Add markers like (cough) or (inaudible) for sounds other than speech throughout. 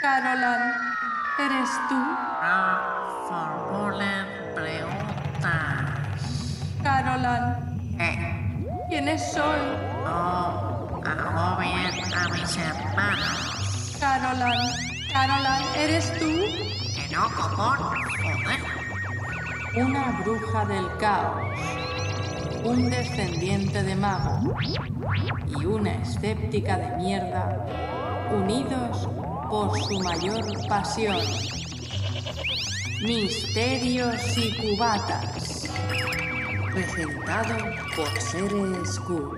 Carolan, ¿eres tú? No formulen preguntas. Carolan, Eh, ¿quiénes son? no agobien a mis hermanos. Carolan, Carolan, ¿eres tú? Que no, copón. Joder. Una bruja del caos, un descendiente de mago y una escéptica de mierda, unidos por su mayor pasión. Misterios y cubatas. Presentado por Seres Q.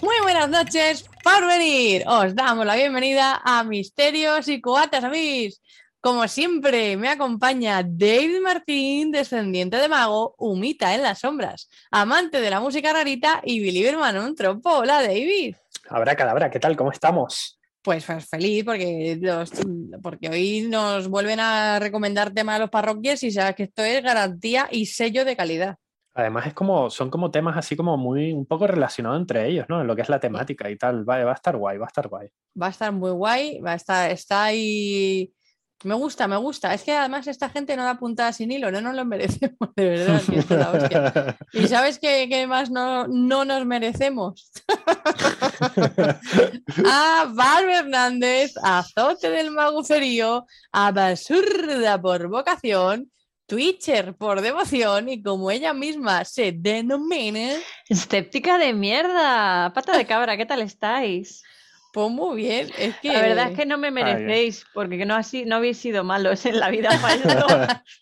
Muy buenas noches por venir. Os damos la bienvenida a Misterios y Cubatas, amigos. Como siempre, me acompaña David Martín, descendiente de mago, humita en las sombras, amante de la música rarita y believer man un trompo. Hola, David. Habrá cadabra, ¿qué tal? ¿Cómo estamos? Pues, pues feliz porque, los- porque hoy nos vuelven a recomendar temas a los parroquias y sabes que esto es garantía y sello de calidad. Además es como, son como temas así como muy, un poco relacionados entre ellos, ¿no? En lo que es la temática y tal. Va, va a estar guay, va a estar guay. Va a estar muy guay, va a estar, está ahí. Me gusta, me gusta. Es que además esta gente no da puntada sin hilo, no nos lo merecemos, de verdad. que esto es la hostia. (laughs) ¿Y sabes qué, qué más no, no nos merecemos? (laughs) a Val Hernández, azote del maguferío, a Basurda por vocación, Twitcher por devoción y como ella misma se denomina, Escéptica de mierda, pata de cabra, ¿qué tal estáis? Pues muy bien. Es que La verdad es que no me merecéis, porque no, así, no habéis sido malos en la vida para. (laughs)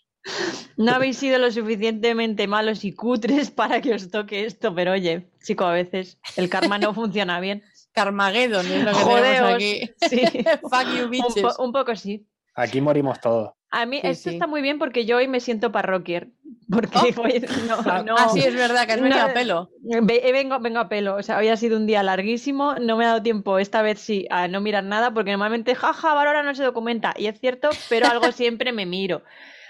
No habéis sido lo suficientemente malos y cutres para que os toque esto, pero oye, chico, a veces el karma no funciona bien. Carmageddon es lo que tenemos Jodeos. aquí. Sí, (laughs) Fuck you, un, bitches. po- un poco sí. Aquí morimos todos. A mí Sí, esto sí. está muy bien porque yo hoy me siento parroquier. (laughs) Porque Oh. no, (laughs) no- Ah, sí, es verdad, que has venido No, a pelo. Eh, vengo, vengo a pelo, o sea, hoy ha sido un día larguísimo, no me ha dado tiempo esta vez sí a no mirar nada, porque normalmente, jaja, Valora no se documenta, y es cierto, pero algo (laughs) siempre me miro,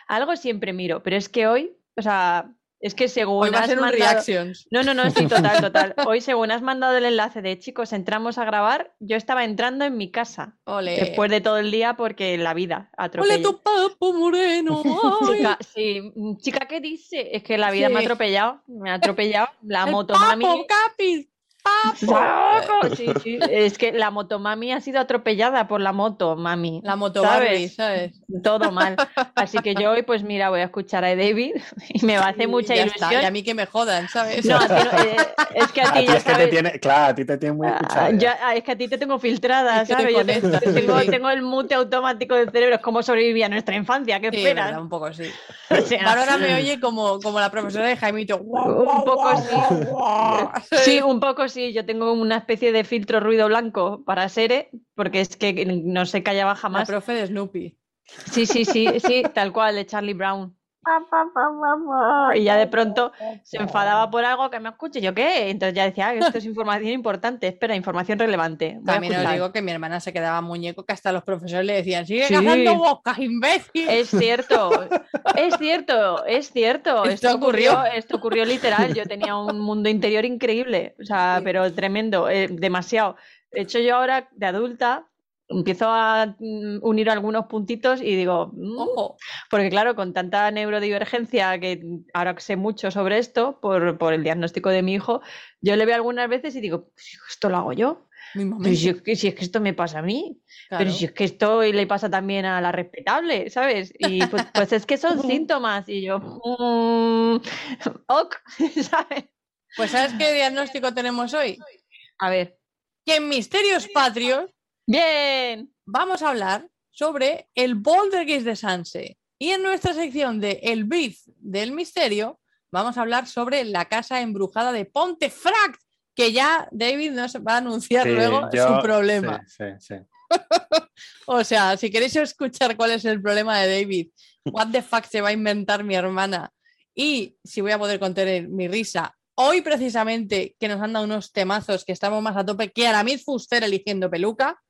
algo siempre miro, pero es que hoy, o sea, es que según Hoy va a has un mandado- reactions. No, no, no, sí, total, (laughs) total. Hoy, según has mandado el enlace de chicos, entramos a grabar, yo estaba entrando en mi casa, Ole. después de todo el día, porque la vida Ole atropella. tu papo moreno. (laughs) Chica, sí, chica, ¿qué dice? Es que la vida me ha atropellado, me ha atropellado la El motomami. papo, capi, papo. (laughs) Sí, sí, Es que la motomami ha sido atropellada por la moto, mami. La moto ¿Sabes? Barbie, ¿sabes? Todo mal. (laughs) Así que yo hoy, pues mira, voy a escuchar a David (laughs) y me va a hacer mucha Y ya ilusión. está, Y a mí que me jodan, ¿sabes? No, eh, es que a A ti ya es que te tiene, claro, a ti te tiene muy ah, escuchado. ya- ah, es que a ti te tengo filtrada, Es que te ¿sabes? Yo tengo, el mute automático del cerebro, es como sobrevivía nuestra infancia, ¿qué Sí, esperas? verdad, un poco sí. O sea, Ahora me oye como, como la profesora de Jaimito. Un poco sí. Sí, un poco sí. Yo tengo una especie de filtro ruido blanco para Sere, porque es que no se callaba La jamás. profe de Snoopy. Sí, sí, sí, sí, tal cual, de Charlie Brown. Y ya de pronto (laughs) se enfadaba por algo que me escuche. ¿Yo qué? Entonces ya decía, ah, esto es información importante. Espera, información relevante. Voy También os digo que mi hermana se quedaba muñeco que hasta los profesores le decían, sigue Sí. cazando bocas, imbécil. Es cierto, es cierto, es cierto. Esto Esto, ocurrió, ocurrió. esto ocurrió literal. Yo tenía un mundo interior increíble, o sea, Sí. pero tremendo, eh, demasiado. De hecho, yo ahora de adulta empiezo a mm, unir algunos puntitos y digo, mm, Ojo. porque claro, con tanta neurodivergencia que ahora sé mucho sobre esto por, por el diagnóstico de mi hijo, yo le veo algunas veces y digo, "Pues, esto lo hago yo. Pero si es, que, si es que esto me pasa a mí. Claro. Pero si es que esto le pasa también a la respetable, ¿sabes? Y pues, pues es que son (laughs) síntomas. Y yo, mm, ok, (laughs) ¿sabes? Pues ¿sabes qué diagnóstico tenemos hoy? A ver. Que en Misterios Patrios Bien. vamos a hablar sobre el Bouldergate de Sanse. Y en nuestra sección de El Brief del Misterio, vamos a hablar sobre la casa embrujada de Pontefract, que ya David nos va a anunciar Sí, luego yo- su problema. Sí, sí, sí. (laughs) O sea, si queréis escuchar cuál es el problema de David, what the fuck se va a inventar mi hermana y si voy a poder contener mi risa. Hoy precisamente que nos han dado unos temazos que estamos más a tope que Aramis Fuster eligiendo peluca.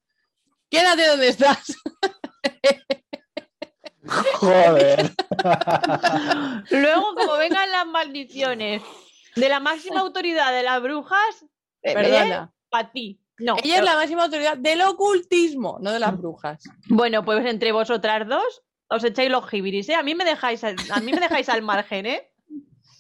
Quédate donde estás. Joder. Luego, como vengan las maldiciones de la máxima autoridad de las brujas, Perdona. para ti. No. Ella es la máxima autoridad del ocultismo, no de las brujas. Bueno, pues entre vosotras dos os echáis los jibiris, ¿eh? A mí me dejáis, a mí me dejáis al margen, ¿eh?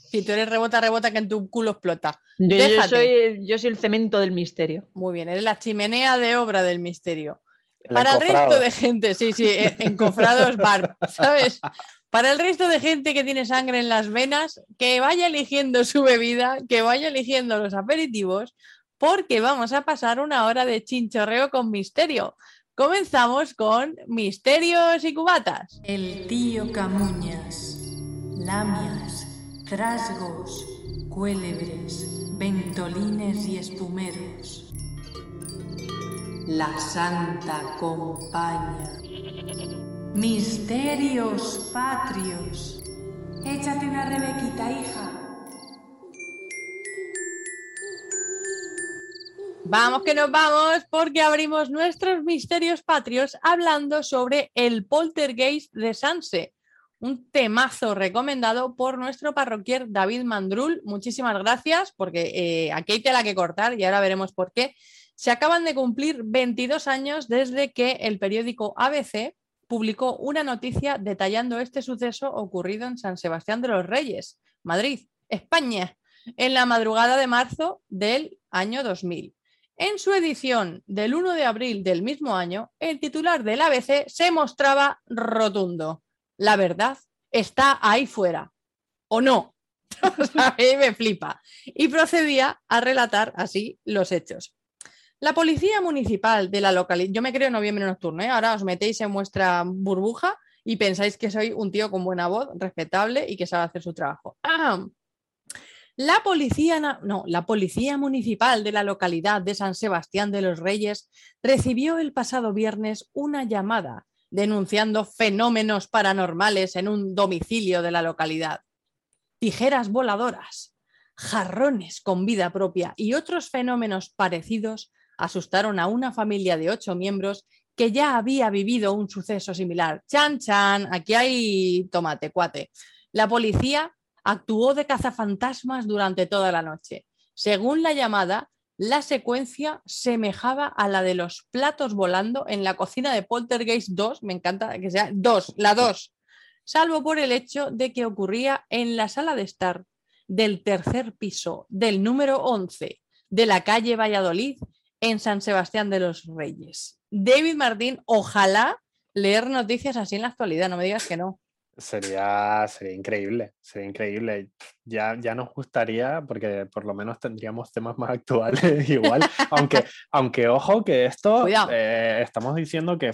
Si tú eres rebota, rebota, que en tu culo explota. Yo, yo Déjate. soy, yo soy el cemento del misterio. Muy bien, eres la chimenea de obra del misterio. Para el resto de gente, sí, sí, eh, encofrados bar, ¿sabes? Para el resto de gente que tiene sangre en las venas, que vaya eligiendo su bebida, que vaya eligiendo los aperitivos, porque vamos a pasar una hora de chinchorreo con misterio. Comenzamos con misterios y cubatas. El tío Camuñas, lamias, trasgos, cuélebres, ventolines y espumeros. La Santa Compaña. Misterios patrios. Échate una rebequita, hija. Vamos que nos vamos porque abrimos nuestros misterios patrios hablando sobre el poltergeist de Sanse, un temazo recomendado por nuestro parroquier David Mandrul. Muchísimas gracias porque eh, aquí hay tela que cortar y ahora veremos por qué. Se acaban de cumplir 22 años desde que el periódico ABC publicó una noticia detallando este suceso ocurrido en San Sebastián de los Reyes, Madrid, España, en la madrugada de marzo del año 2000. En su edición del 1 de abril del mismo año, el titular del ABC se mostraba rotundo. La verdad está ahí fuera. ¿O no? (laughs) A mí me flipa. Y procedía a relatar así los hechos. La policía municipal de la localidad, yo me creo noviembre nocturno, ¿eh? ahora os metéis en vuestra burbuja y pensáis que soy un tío con buena voz, respetable y que sabe hacer su trabajo. ¡Ah! La policía, no, la policía municipal de la localidad de San Sebastián de los Reyes recibió el pasado viernes una llamada denunciando fenómenos paranormales en un domicilio de la localidad. Tijeras voladoras, jarrones con vida propia y otros fenómenos parecidos asustaron a una familia de ocho miembros que ya había vivido un suceso similar. Chan, chan, aquí hay tomate, cuate. La policía actuó de cazafantasmas durante toda la noche. Según la llamada, la secuencia semejaba a la de los platos volando en la cocina de Poltergeist 2, me encanta que sea 2, la 2, salvo por el hecho de que ocurría en la sala de estar del tercer piso del número 11 de la calle Valladolid en San Sebastián de los Reyes. David Martín, ojalá leer noticias así en la actualidad, no me digas que no. Sería, sería increíble, sería increíble. Ya, ya nos gustaría, porque por lo menos tendríamos temas más actuales (laughs) igual, aunque, aunque ojo que esto, eh, estamos diciendo que,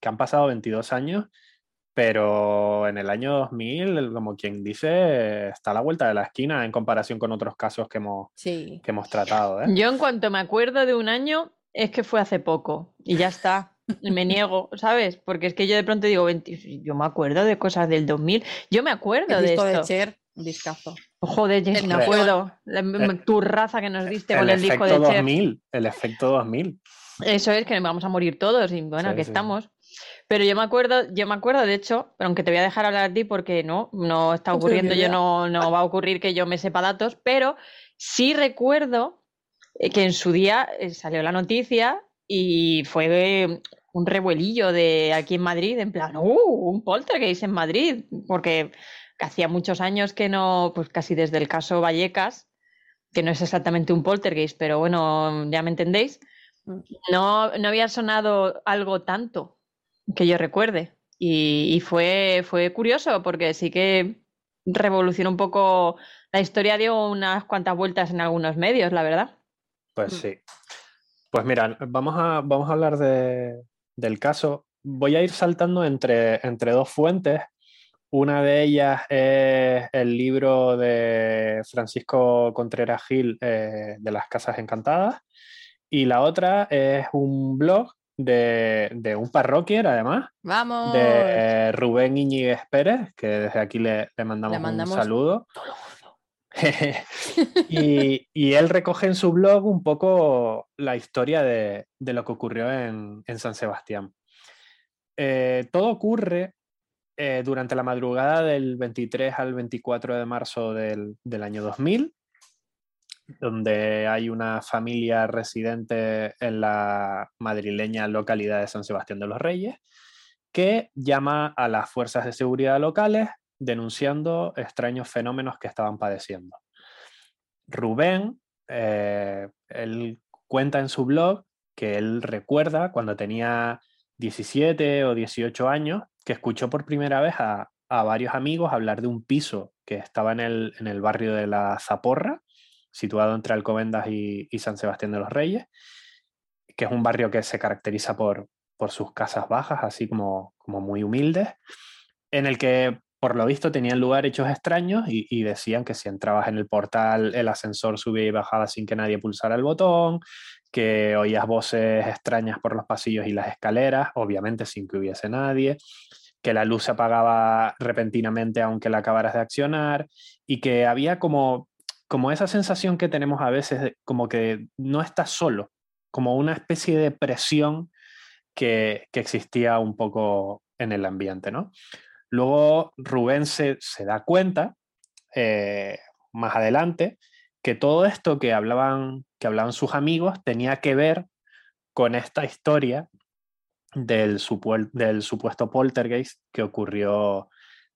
que han pasado 22 años, pero en el año 2000, el- como quien dice, está a la vuelta de la esquina en comparación con otros casos que hemos, Sí. que hemos tratado. ¿eh? Yo en cuanto me acuerdo de un año, es que fue hace poco y ya está. Y me niego, (laughs) ¿sabes? Porque es que yo de pronto digo, 20 yo me acuerdo de cosas del 2000. Yo me acuerdo El de disco de esto. Cher, un discazo. Joder, Jess, El me acuerdo. La- El- tu raza que nos diste con el el disco de Cher. 2000, el efecto 2000. Eso es que nos vamos a morir todos y bueno, Sí, que sí. estamos. Pero yo me acuerdo, yo me acuerdo, de hecho, pero aunque te voy a dejar hablar a ti porque no, no está ocurriendo, yo no, no va a ocurrir que yo me sepa datos, pero sí recuerdo eh, que en su día eh, salió la noticia y fue eh, un revuelillo de aquí en Madrid, en plan, ¡uh! Un poltergeist en Madrid, porque hacía muchos años que no, pues casi desde el caso Vallecas, que no es exactamente un poltergeist, pero bueno, ya me entendéis. Mm. No, no había sonado algo tanto que yo recuerde. Y, y fue, fue curioso porque sí que revolucionó un poco la historia, dio unas cuantas vueltas en algunos medios, la verdad. Pues Mm. sí. Pues mira, vamos a, vamos a hablar de- del caso. Voy a ir saltando entre, entre dos fuentes. Una de ellas es el libro de Francisco Contreras Gil eh, de las Casas Encantadas. Y la otra es un blog de, de un parroquier, además, Vamos. de Rubén Iñiguez Pérez, que desde aquí le, le mandamos, mandamos un saludo. (laughs) (laughs) y, y él recoge en su blog un poco la historia de, de lo que ocurrió en, en San Sebastián. Eh, todo ocurre eh, durante la madrugada del 23 al 24 de marzo del, del año 2000. Donde hay una familia residente en la madrileña localidad de San Sebastián de los Reyes, que llama a las fuerzas de seguridad locales denunciando extraños fenómenos que estaban padeciendo. Rubén, eh, él cuenta en su blog que él recuerda cuando tenía 17 o 18 años que escuchó por primera vez a, a varios amigos hablar de un piso que estaba en el, en el barrio de la Zaporra, situado entre Alcobendas y, San Sebastián de los Reyes, que es un barrio que se caracteriza por, por sus casas bajas, así como, como muy humildes, en el que por lo visto tenían lugar hechos extraños y, y, decían que si entrabas en el portal el ascensor subía y bajaba sin que nadie pulsara el botón, que oías voces extrañas por los pasillos y las escaleras, obviamente sin que hubiese nadie, que la luz se apagaba repentinamente aunque la acabaras de accionar y que había como, como esa sensación que tenemos a veces como que no estás solo, como una especie de presión que, que existía un poco en el ambiente, ¿no? Luego Rubén se, se da cuenta eh, más adelante que todo esto que hablaban, que hablaban sus amigos tenía que ver con esta historia del, del supuesto poltergeist que ocurrió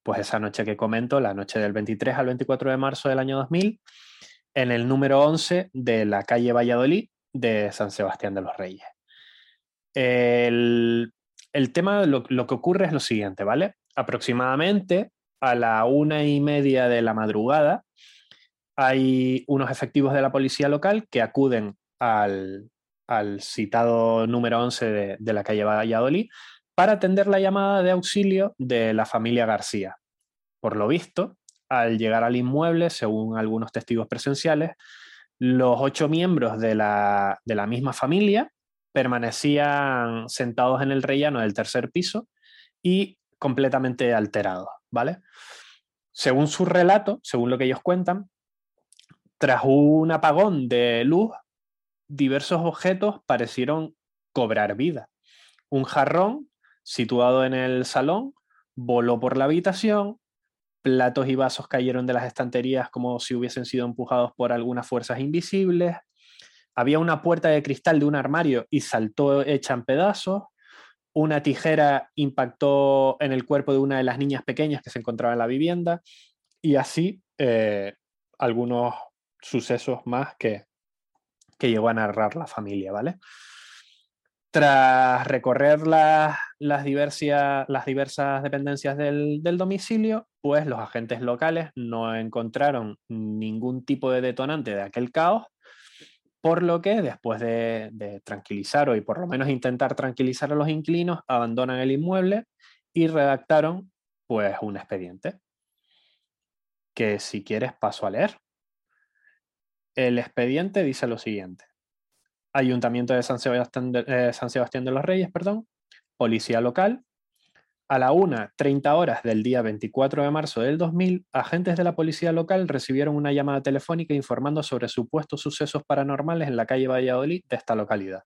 pues esa noche que comento, la noche del 23 al 24 de marzo del año 2000, en el número 11 de la calle Valladolid de San Sebastián de los Reyes. El, tema, lo, que ocurre es lo siguiente, ¿vale? Aproximadamente a la una y media de la madrugada hay unos efectivos de la policía local que acuden al, citado número 11 de, de, la calle Valladolid para atender la llamada de auxilio de la familia García. Por lo visto, al llegar al inmueble, según algunos testigos presenciales, los ocho miembros de la, de la misma familia permanecían sentados en el rellano del tercer piso y completamente alterados, ¿vale? Según su relato, según lo que ellos cuentan, tras un apagón de luz, diversos objetos parecieron cobrar vida. Un jarrón situado en el salón voló por la habitación, platos y vasos cayeron de las estanterías como si hubiesen sido empujados por algunas fuerzas invisibles, había una puerta de cristal de un armario y saltó hecha en pedazos. Una tijera impactó en el cuerpo de una de las niñas pequeñas que se encontraba en la vivienda. Y así eh, algunos sucesos más que, que llegó a narrar la familia, ¿vale? Tras recorrer las, las, las diversas dependencias del, del, domicilio, pues los agentes locales no encontraron ningún tipo de detonante de aquel caos por lo que después de, de, tranquilizar o y por lo menos intentar tranquilizar a los inquilinos, abandonan el inmueble y redactaron pues un expediente que si quieres paso a leer. El expediente dice lo siguiente. Ayuntamiento de San Sebastián de, eh, San Sebastián de los Reyes, perdón, Policía Local, a la 1.30 horas del día 24 de marzo del 2000, agentes de la policía local recibieron una llamada telefónica informando sobre supuestos sucesos paranormales en la calle Valladolid de esta localidad.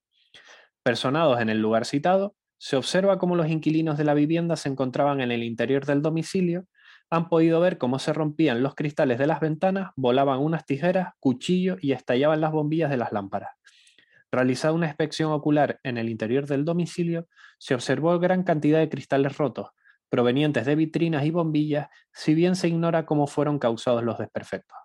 Personados en el lugar citado, se observa cómo los inquilinos de la vivienda se encontraban en el interior del domicilio, han podido ver cómo se rompían los cristales de las ventanas, volaban unas tijeras, cuchillos y estallaban las bombillas de las lámparas. Realizada una inspección ocular en el interior del domicilio, se observó gran cantidad de cristales rotos, provenientes de vitrinas y bombillas, si bien se ignora cómo fueron causados los desperfectos.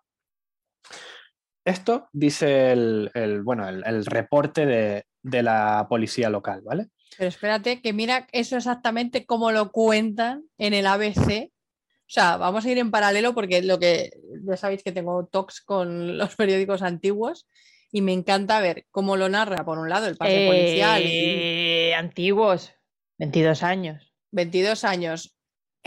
Esto dice el, bueno, el, el reporte de, de, la policía local, ¿vale? Pero espérate, que mira eso exactamente como lo cuentan en el ABC. O sea, vamos a ir en paralelo porque lo que ya sabéis que tengo talks con los periódicos antiguos y me encanta ver cómo lo narra, por un lado, el pase eh, policial. Y... Antiguos, 22 años. 22 años.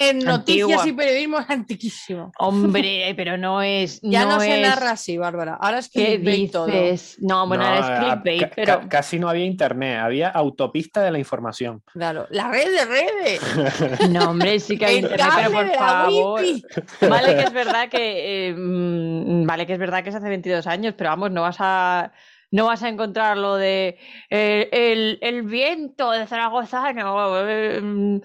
En noticias y periodismo es antiquísimo. Hombre, (laughs) pero no es. Ya no, no se es... narra así, Bárbara. Ahora es ¿Qué clickbait todo. dices? No, bueno, No, ahora es clickbait, ca- pero. ca- casi no había internet, había autopista de la información. Claro, la red de redes. (laughs) No, hombre, sí que hay internet, pero por favor. Vale que es verdad que. eh, mm, vale que es verdad que es hace 22 años, pero vamos, no vas a. No vas a encontrar lo de eh, el, el viento de Zaragoza, no, eh,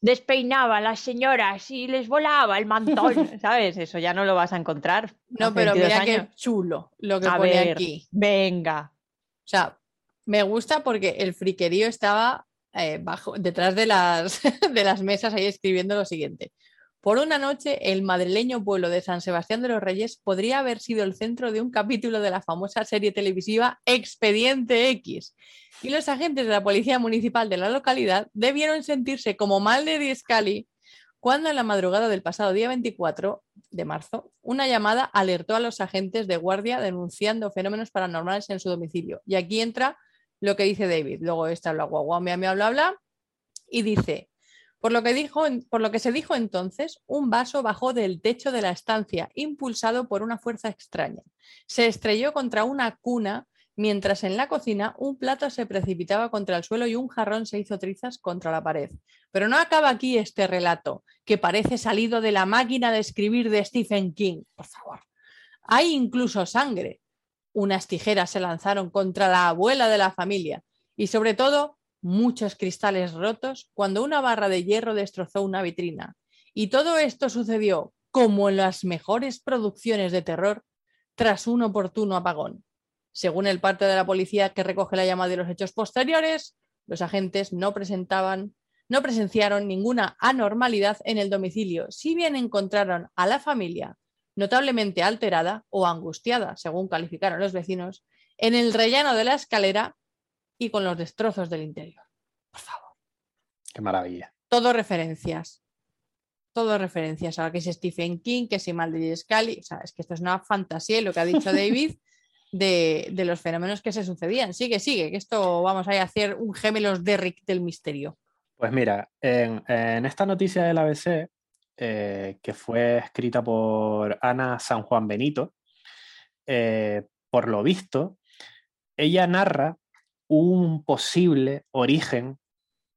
despeinaba a las señoras y les volaba el mantón, (laughs) ¿sabes? Eso ya no lo vas a encontrar. No, pero 22 mira qué años. chulo lo que A pone ver, aquí. venga. O sea, me gusta porque el friquerío estaba eh, bajo, detrás de las, (laughs) de las mesas ahí escribiendo lo siguiente. Por una noche, el madrileño pueblo de San Sebastián de los Reyes podría haber sido el centro de un capítulo de la famosa serie televisiva Expediente X. Y los agentes de la policía municipal de la localidad debieron sentirse como Mulder y Scully cuando en la madrugada del pasado día 24 de marzo, una llamada alertó a los agentes de guardia denunciando fenómenos paranormales en su domicilio. Y aquí entra lo que dice David. Luego está bla, guau, guau, bla, bla, y dice, por lo, que dijo, por lo que se dijo entonces, un vaso bajó del techo de la estancia, impulsado por una fuerza extraña. Se estrelló contra una cuna, mientras en la cocina un plato se precipitaba contra el suelo y un jarrón se hizo trizas contra la pared. Pero no acaba aquí este relato, que parece salido de la máquina de escribir de Stephen King. Por favor. Hay incluso sangre. Unas tijeras se lanzaron contra la abuela de la familia y sobre todo muchos cristales rotos cuando una barra de hierro destrozó una vitrina. Y todo esto sucedió, como en las mejores producciones de terror, tras un oportuno apagón. Según el parte de la policía que recoge la llamada de los hechos posteriores, los agentes no presentaban, no presenciaron ninguna anormalidad en el domicilio, si bien encontraron a la familia notablemente alterada o angustiada, según calificaron los vecinos, en el rellano de la escalera y con los destrozos del interior. Por favor. Qué maravilla. Todo referencias. Todo referencias. Ahora que es Stephen King, que si Mulder y Scully. O sea, es que esto es una fantasía lo que ha dicho (laughs) David de, de los fenómenos que se sucedían. Sigue, sigue, que esto vamos a hacer un gemelos Derrick del misterio. Pues mira, en, en esta noticia del ABC, eh, que fue escrita por Ana San Juan Benito, eh, por lo visto, ella narra un posible origen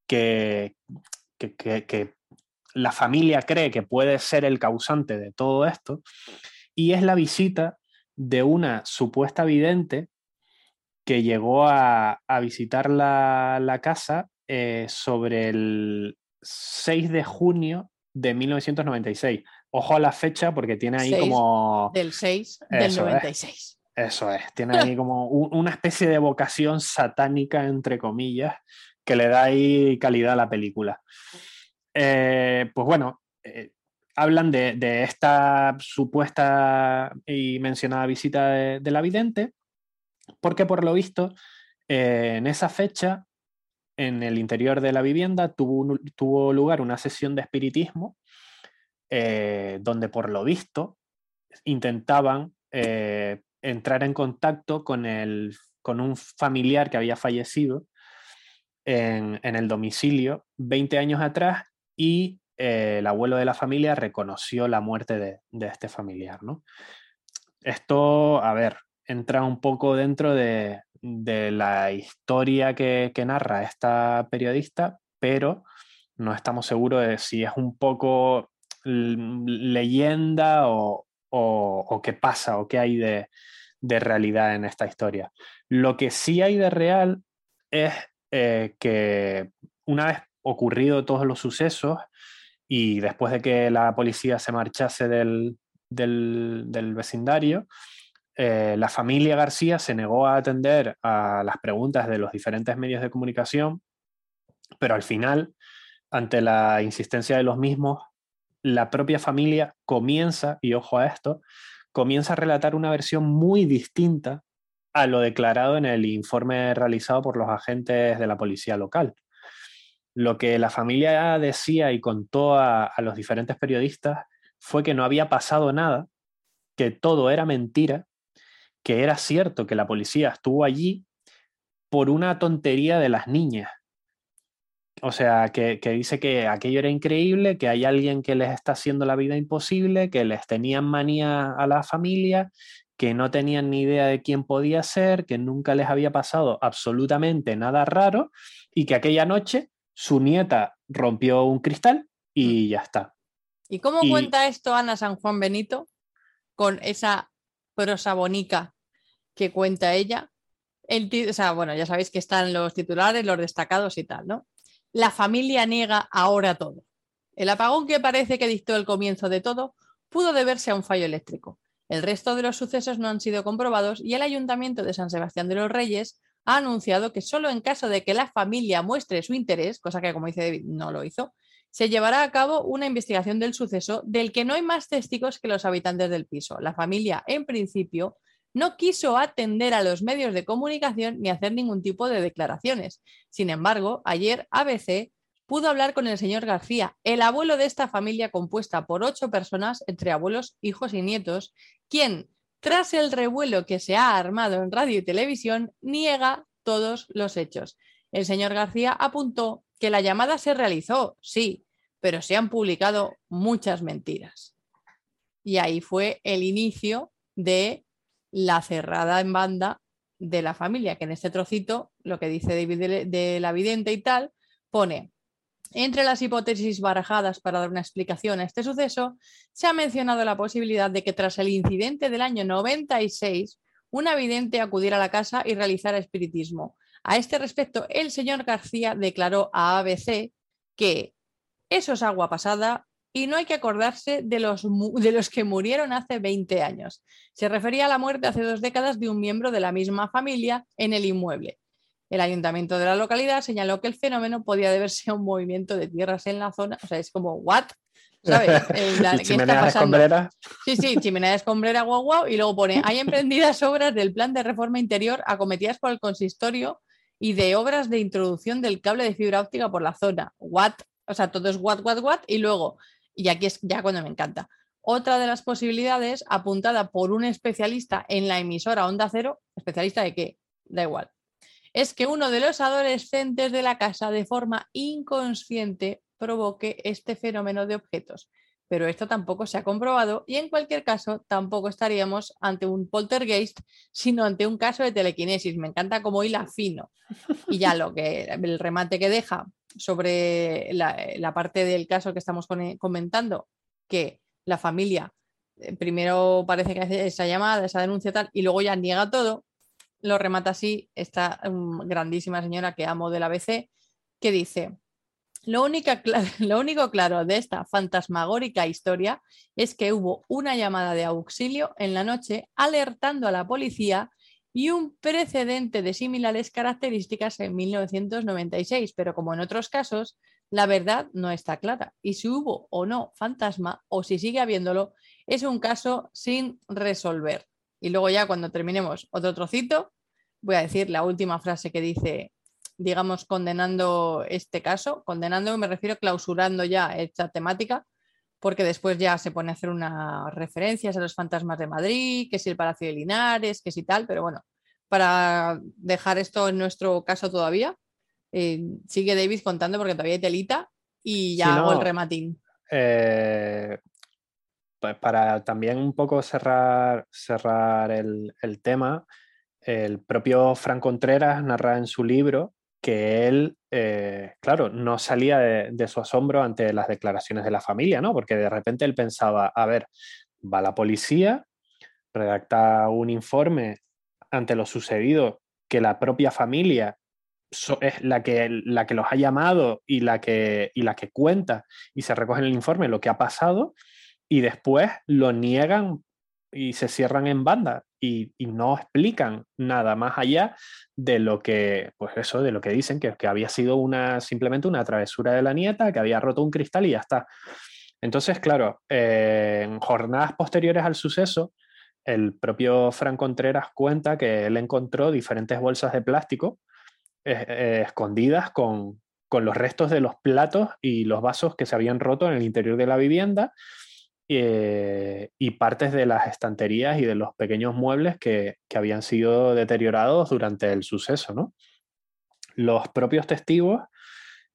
que, que, que, que la familia cree que puede ser el causante de todo esto, y es la visita de una supuesta vidente que llegó a, a visitar la, la casa eh, sobre el 6 de junio de 1996. Ojo a la fecha porque tiene ahí 6 como... Del 6 del Eso es. 96. Eso es, tiene ahí como un- una especie de vocación satánica, entre comillas, que le da ahí calidad a la película. Eh, pues bueno, eh, hablan de, esta supuesta y mencionada visita de, de la vidente, porque por lo visto, eh, en esa fecha, en el interior de la vivienda, tuvo, lugar una sesión de espiritismo, donde por lo visto intentaban entrar en contacto con, el, con un familiar que había fallecido en, en el domicilio 20 años atrás y eh, el abuelo de la familia reconoció la muerte de, de este familiar. ¿no? Esto, a ver, entra un poco dentro de, de la historia que, que narra esta periodista, pero no estamos seguros de si es un poco leyenda o, o- qué pasa o qué hay de, de realidad en esta historia. Lo que sí hay de real es eh, que una vez ocurrido todos los sucesos y después de que la policía se marchase del, del- del vecindario, eh, la familia García se negó a atender a las preguntas de los diferentes medios de comunicación, pero al final, ante la insistencia de los mismos, la propia familia comienza, y ojo a esto, comienza a relatar una versión muy distinta a lo declarado en el informe realizado por los agentes de la policía local. Lo que la familia decía y contó a, a los diferentes periodistas fue que no había pasado nada, que todo era mentira, que era cierto que la policía estuvo allí por una tontería de las niñas. O sea, que, que dice que aquello era increíble, que hay alguien que les está haciendo la vida imposible, que les tenían manía a la familia, que no tenían ni idea de quién podía ser, que nunca les había pasado absolutamente nada raro y que aquella noche su nieta rompió un cristal y ya está. ¿Y cómo Y- cuenta esto Ana San Juan Benito con esa prosa bonica que cuenta ella? El o sea, bueno, ya sabéis que están los titulares, los destacados y tal, ¿no? La familia niega ahora todo. El apagón que parece que dictó el comienzo de todo pudo deberse a un fallo eléctrico. El resto de los sucesos no han sido comprobados y el Ayuntamiento de San Sebastián de los Reyes ha anunciado que solo en caso de que la familia muestre su interés, cosa que como dice David no lo hizo, se llevará a cabo una investigación del suceso del que no hay más testigos que los habitantes del piso. La familia, en principio, no quiso atender a los medios de comunicación ni hacer ningún tipo de declaraciones. Sin embargo, ayer ABC pudo hablar con el señor García, el abuelo de esta familia compuesta por ocho personas, entre abuelos, hijos y nietos, quien, tras el revuelo que se ha armado en radio y televisión, niega todos los hechos. El señor García apuntó que la llamada se realizó, sí, pero se han publicado muchas mentiras. Y ahí fue el inicio de la cerrada en banda de la familia, que en este trocito, lo que dice David de, de la vidente y tal, pone, entre las hipótesis barajadas para dar una explicación a este suceso, se ha mencionado la posibilidad de que tras el incidente del año 96, una vidente acudiera a la casa y realizara espiritismo, a este respecto, el señor García declaró a ABC que eso es agua pasada y no hay que acordarse de los, de los que murieron hace 20 años. Se refería a la muerte hace dos décadas de un miembro de la misma familia en el inmueble. El ayuntamiento de la localidad señaló que el fenómeno podía deberse a un movimiento de tierras en la zona. O sea, es como, ¿what? ¿Sabes? (laughs) chimenea escombrera. Sí, sí, chimenea escombrera, guau, guau. Y luego pone, hay emprendidas obras del plan de reforma interior acometidas por el consistorio y de obras de introducción del cable de fibra óptica por la zona. What? O sea, todo es what, what, what. Y luego, y aquí es ya cuando me encanta. Otra de las posibilidades, apuntada por un especialista en la emisora Onda Cero, especialista de qué, da igual, es que uno de los adolescentes de la casa de forma inconsciente provoque este fenómeno de objetos pero esto tampoco se ha comprobado y en cualquier caso tampoco estaríamos ante un poltergeist, sino ante un caso de telequinesis. Me encanta cómo hila fino. Y ya lo que el remate que deja sobre la, parte del caso que estamos comentando, que la familia eh, primero parece que hace esa llamada, esa denuncia tal, y luego ya niega todo, lo remata así esta mm, grandísima señora que amo del ABC, que dice, (laughs) lo, único claro de esta fantasmagórica historia es que hubo una llamada de auxilio en la noche alertando a la policía y un precedente de similares características en 1996, pero como en otros casos, la verdad no está clara. Y si hubo o no fantasma, o si sigue habiéndolo, es un caso sin resolver. Y luego ya cuando terminemos otro trocito, voy a decir la última frase que dice digamos, condenando este caso. Condenando me refiero clausurando ya esta temática, porque después ya se pone a hacer unas referencias a los fantasmas de Madrid, que si el Palacio de Linares, que si tal, pero bueno, para dejar esto en nuestro caso todavía, eh, sigue David contando porque todavía hay telita y ya hago el rematín. Eh, pues para también un poco cerrar, cerrar el, el tema, el propio Fran Contreras narra en su libro que él, eh, claro, no salía de, su asombro ante las declaraciones de la familia, ¿no? Porque de repente él pensaba, a ver, va la policía, redacta un informe ante lo sucedido que la propia familia es la que, la que los ha llamado y la que, y la que cuenta y se recoge en el informe lo que ha pasado y después lo niegan y se cierran en banda y, no explican nada más allá de lo que, pues eso, de lo que dicen, que, había sido una, simplemente una travesura de la nieta, que había roto un cristal y ya está. Entonces, claro, eh, en jornadas posteriores al suceso, el propio Fran Contreras cuenta que él encontró diferentes bolsas de plástico eh, eh, escondidas con, con los restos de los platos y los vasos que se habían roto en el interior de la vivienda eh, y partes de las estanterías y de los pequeños muebles que, habían sido deteriorados durante el suceso. ¿no? Los propios testigos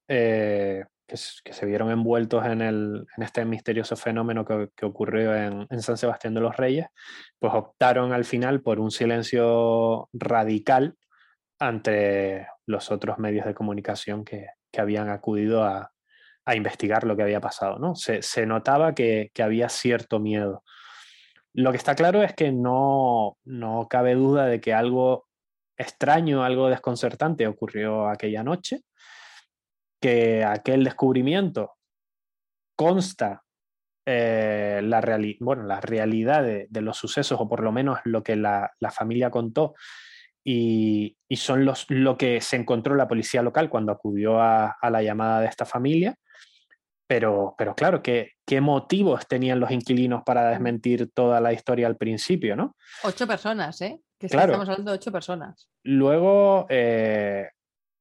eh, que, se vieron envueltos en, este misterioso fenómeno que, ocurrió en, San Sebastián de los Reyes, pues optaron al final por un silencio radical ante los otros medios de comunicación que habían acudido a, a investigar lo que había pasado, ¿no? Se, notaba que, había cierto miedo. Lo que está claro es que no, no cabe duda de que algo extraño, algo desconcertante ocurrió aquella noche, que aquel descubrimiento consta eh, la, reali- bueno, la realidad de, los sucesos, o por lo menos lo que la, la familia contó, y, y son los, lo que se encontró la policía local cuando acudió a la llamada de esta familia. Pero, pero claro, ¿qué, ¿qué motivos tenían los inquilinos para desmentir toda la historia al principio, no? Ocho personas, ¿eh? Que Claro. estamos hablando de ocho personas. Luego eh,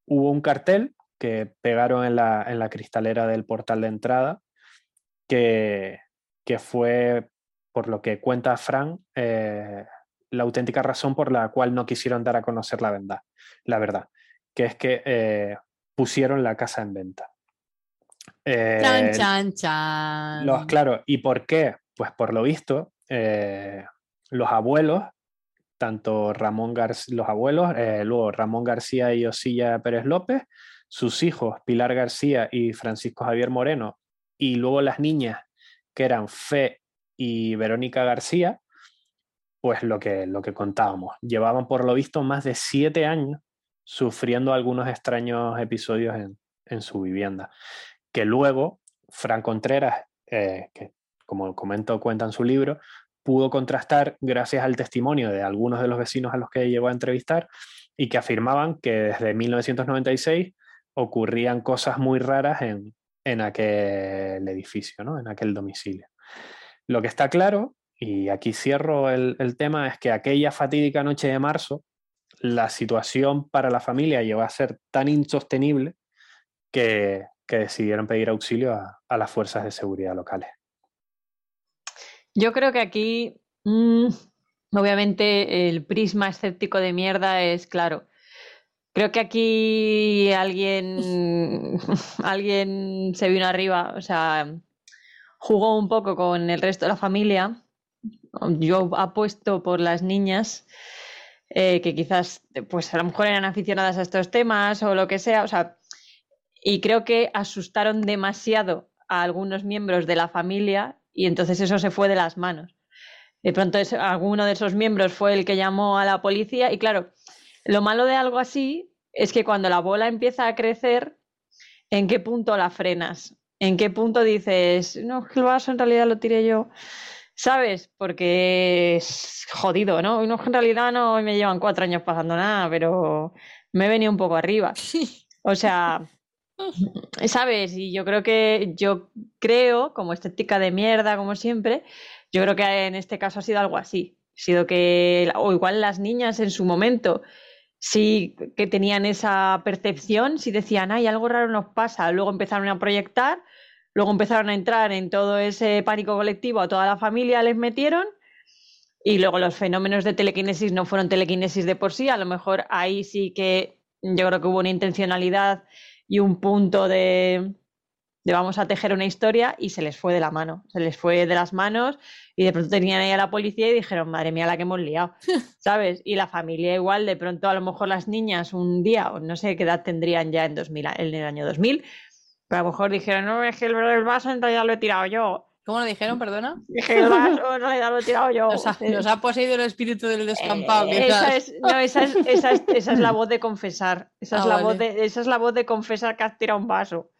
hubo un cartel que pegaron en la, en la cristalera del portal de entrada, que, que fue, por lo que cuenta Fran, eh, la auténtica razón por la cual no quisieron dar a conocer la verdad, la verdad que es que eh, pusieron la casa en venta. Eh, Chan, chan, chan. los, claro, ¿y por qué? Pues por lo visto, eh, los abuelos, tanto Ramón García, los abuelos, eh, luego Ramón García y Osilla Pérez López, sus hijos Pilar García y Francisco Javier Moreno, y luego las niñas que eran Fe y Verónica García, pues lo que, lo que contábamos. Llevaban por lo visto más de siete años sufriendo algunos extraños episodios en, en su vivienda que luego Fran Contreras, eh, que como comento cuenta en su libro, pudo contrastar gracias al testimonio de algunos de los vecinos a los que llegó a entrevistar y que afirmaban que desde 1996 ocurrían cosas muy raras en, en aquel edificio, ¿no? en aquel domicilio. Lo que está claro, y aquí cierro el, el tema, es que aquella fatídica noche de marzo, la situación para la familia llegó a ser tan insostenible que, que decidieron pedir auxilio a, las fuerzas de seguridad locales. Yo creo que aquí, mmm, obviamente, el prisma escéptico de mierda es claro. Creo que aquí alguien, (laughs) alguien se vino arriba, o sea, jugó un poco con el resto de la familia. Yo apuesto por las niñas. Eh, que quizás, pues a lo mejor eran aficionadas a estos temas o lo que sea, o sea, y creo que asustaron demasiado a algunos miembros de la familia y entonces eso se fue de las manos. De pronto es, alguno de esos miembros fue el que llamó a la policía y claro, lo malo de algo así es que cuando la bola empieza a crecer, ¿en qué punto la frenas? ¿En qué punto dices, no, que el vaso en realidad lo tiré yo? ¿Sabes? Porque es jodido, ¿no? No, en realidad no me llevan cuatro años pasando nada, pero me he venido un poco arriba. (laughs) O sea, (laughs) ¿Sabes? Y yo creo que, yo creo, como estética de mierda, como siempre, yo creo que en este caso ha sido algo así. Ha sido que, o igual las niñas en su momento, sí que tenían esa percepción, sí decían, ay, algo raro nos pasa, luego empezaron a proyectar, luego empezaron a entrar en todo ese pánico colectivo, a toda la familia les metieron. Y luego los fenómenos de telequinesis no fueron telequinesis de por sí, a lo mejor ahí sí que yo creo que hubo una intencionalidad y un punto de, de, vamos a tejer una historia y se les fue de la mano, se les fue de las manos y de pronto tenían ahí a la policía y dijeron, madre mía, la que hemos liado, (laughs) ¿sabes? Y la familia igual, de pronto a lo mejor las niñas un día, o no sé qué edad tendrían ya en, 2000, en el año 2000, pero a lo mejor dijeron, no, es que el, vaso en realidad lo he tirado yo. ¿Cómo lo dijeron, perdona? Dije, el vaso en realidad lo he tirado yo. Nos ha, nos ha poseído el espíritu del descampado. Eh, esa, es, no, esa, es, esa, es, esa es la (laughs) voz de confesar. Esa es, ah, la vale. voz de, esa es la voz de confesar que has tirado un vaso.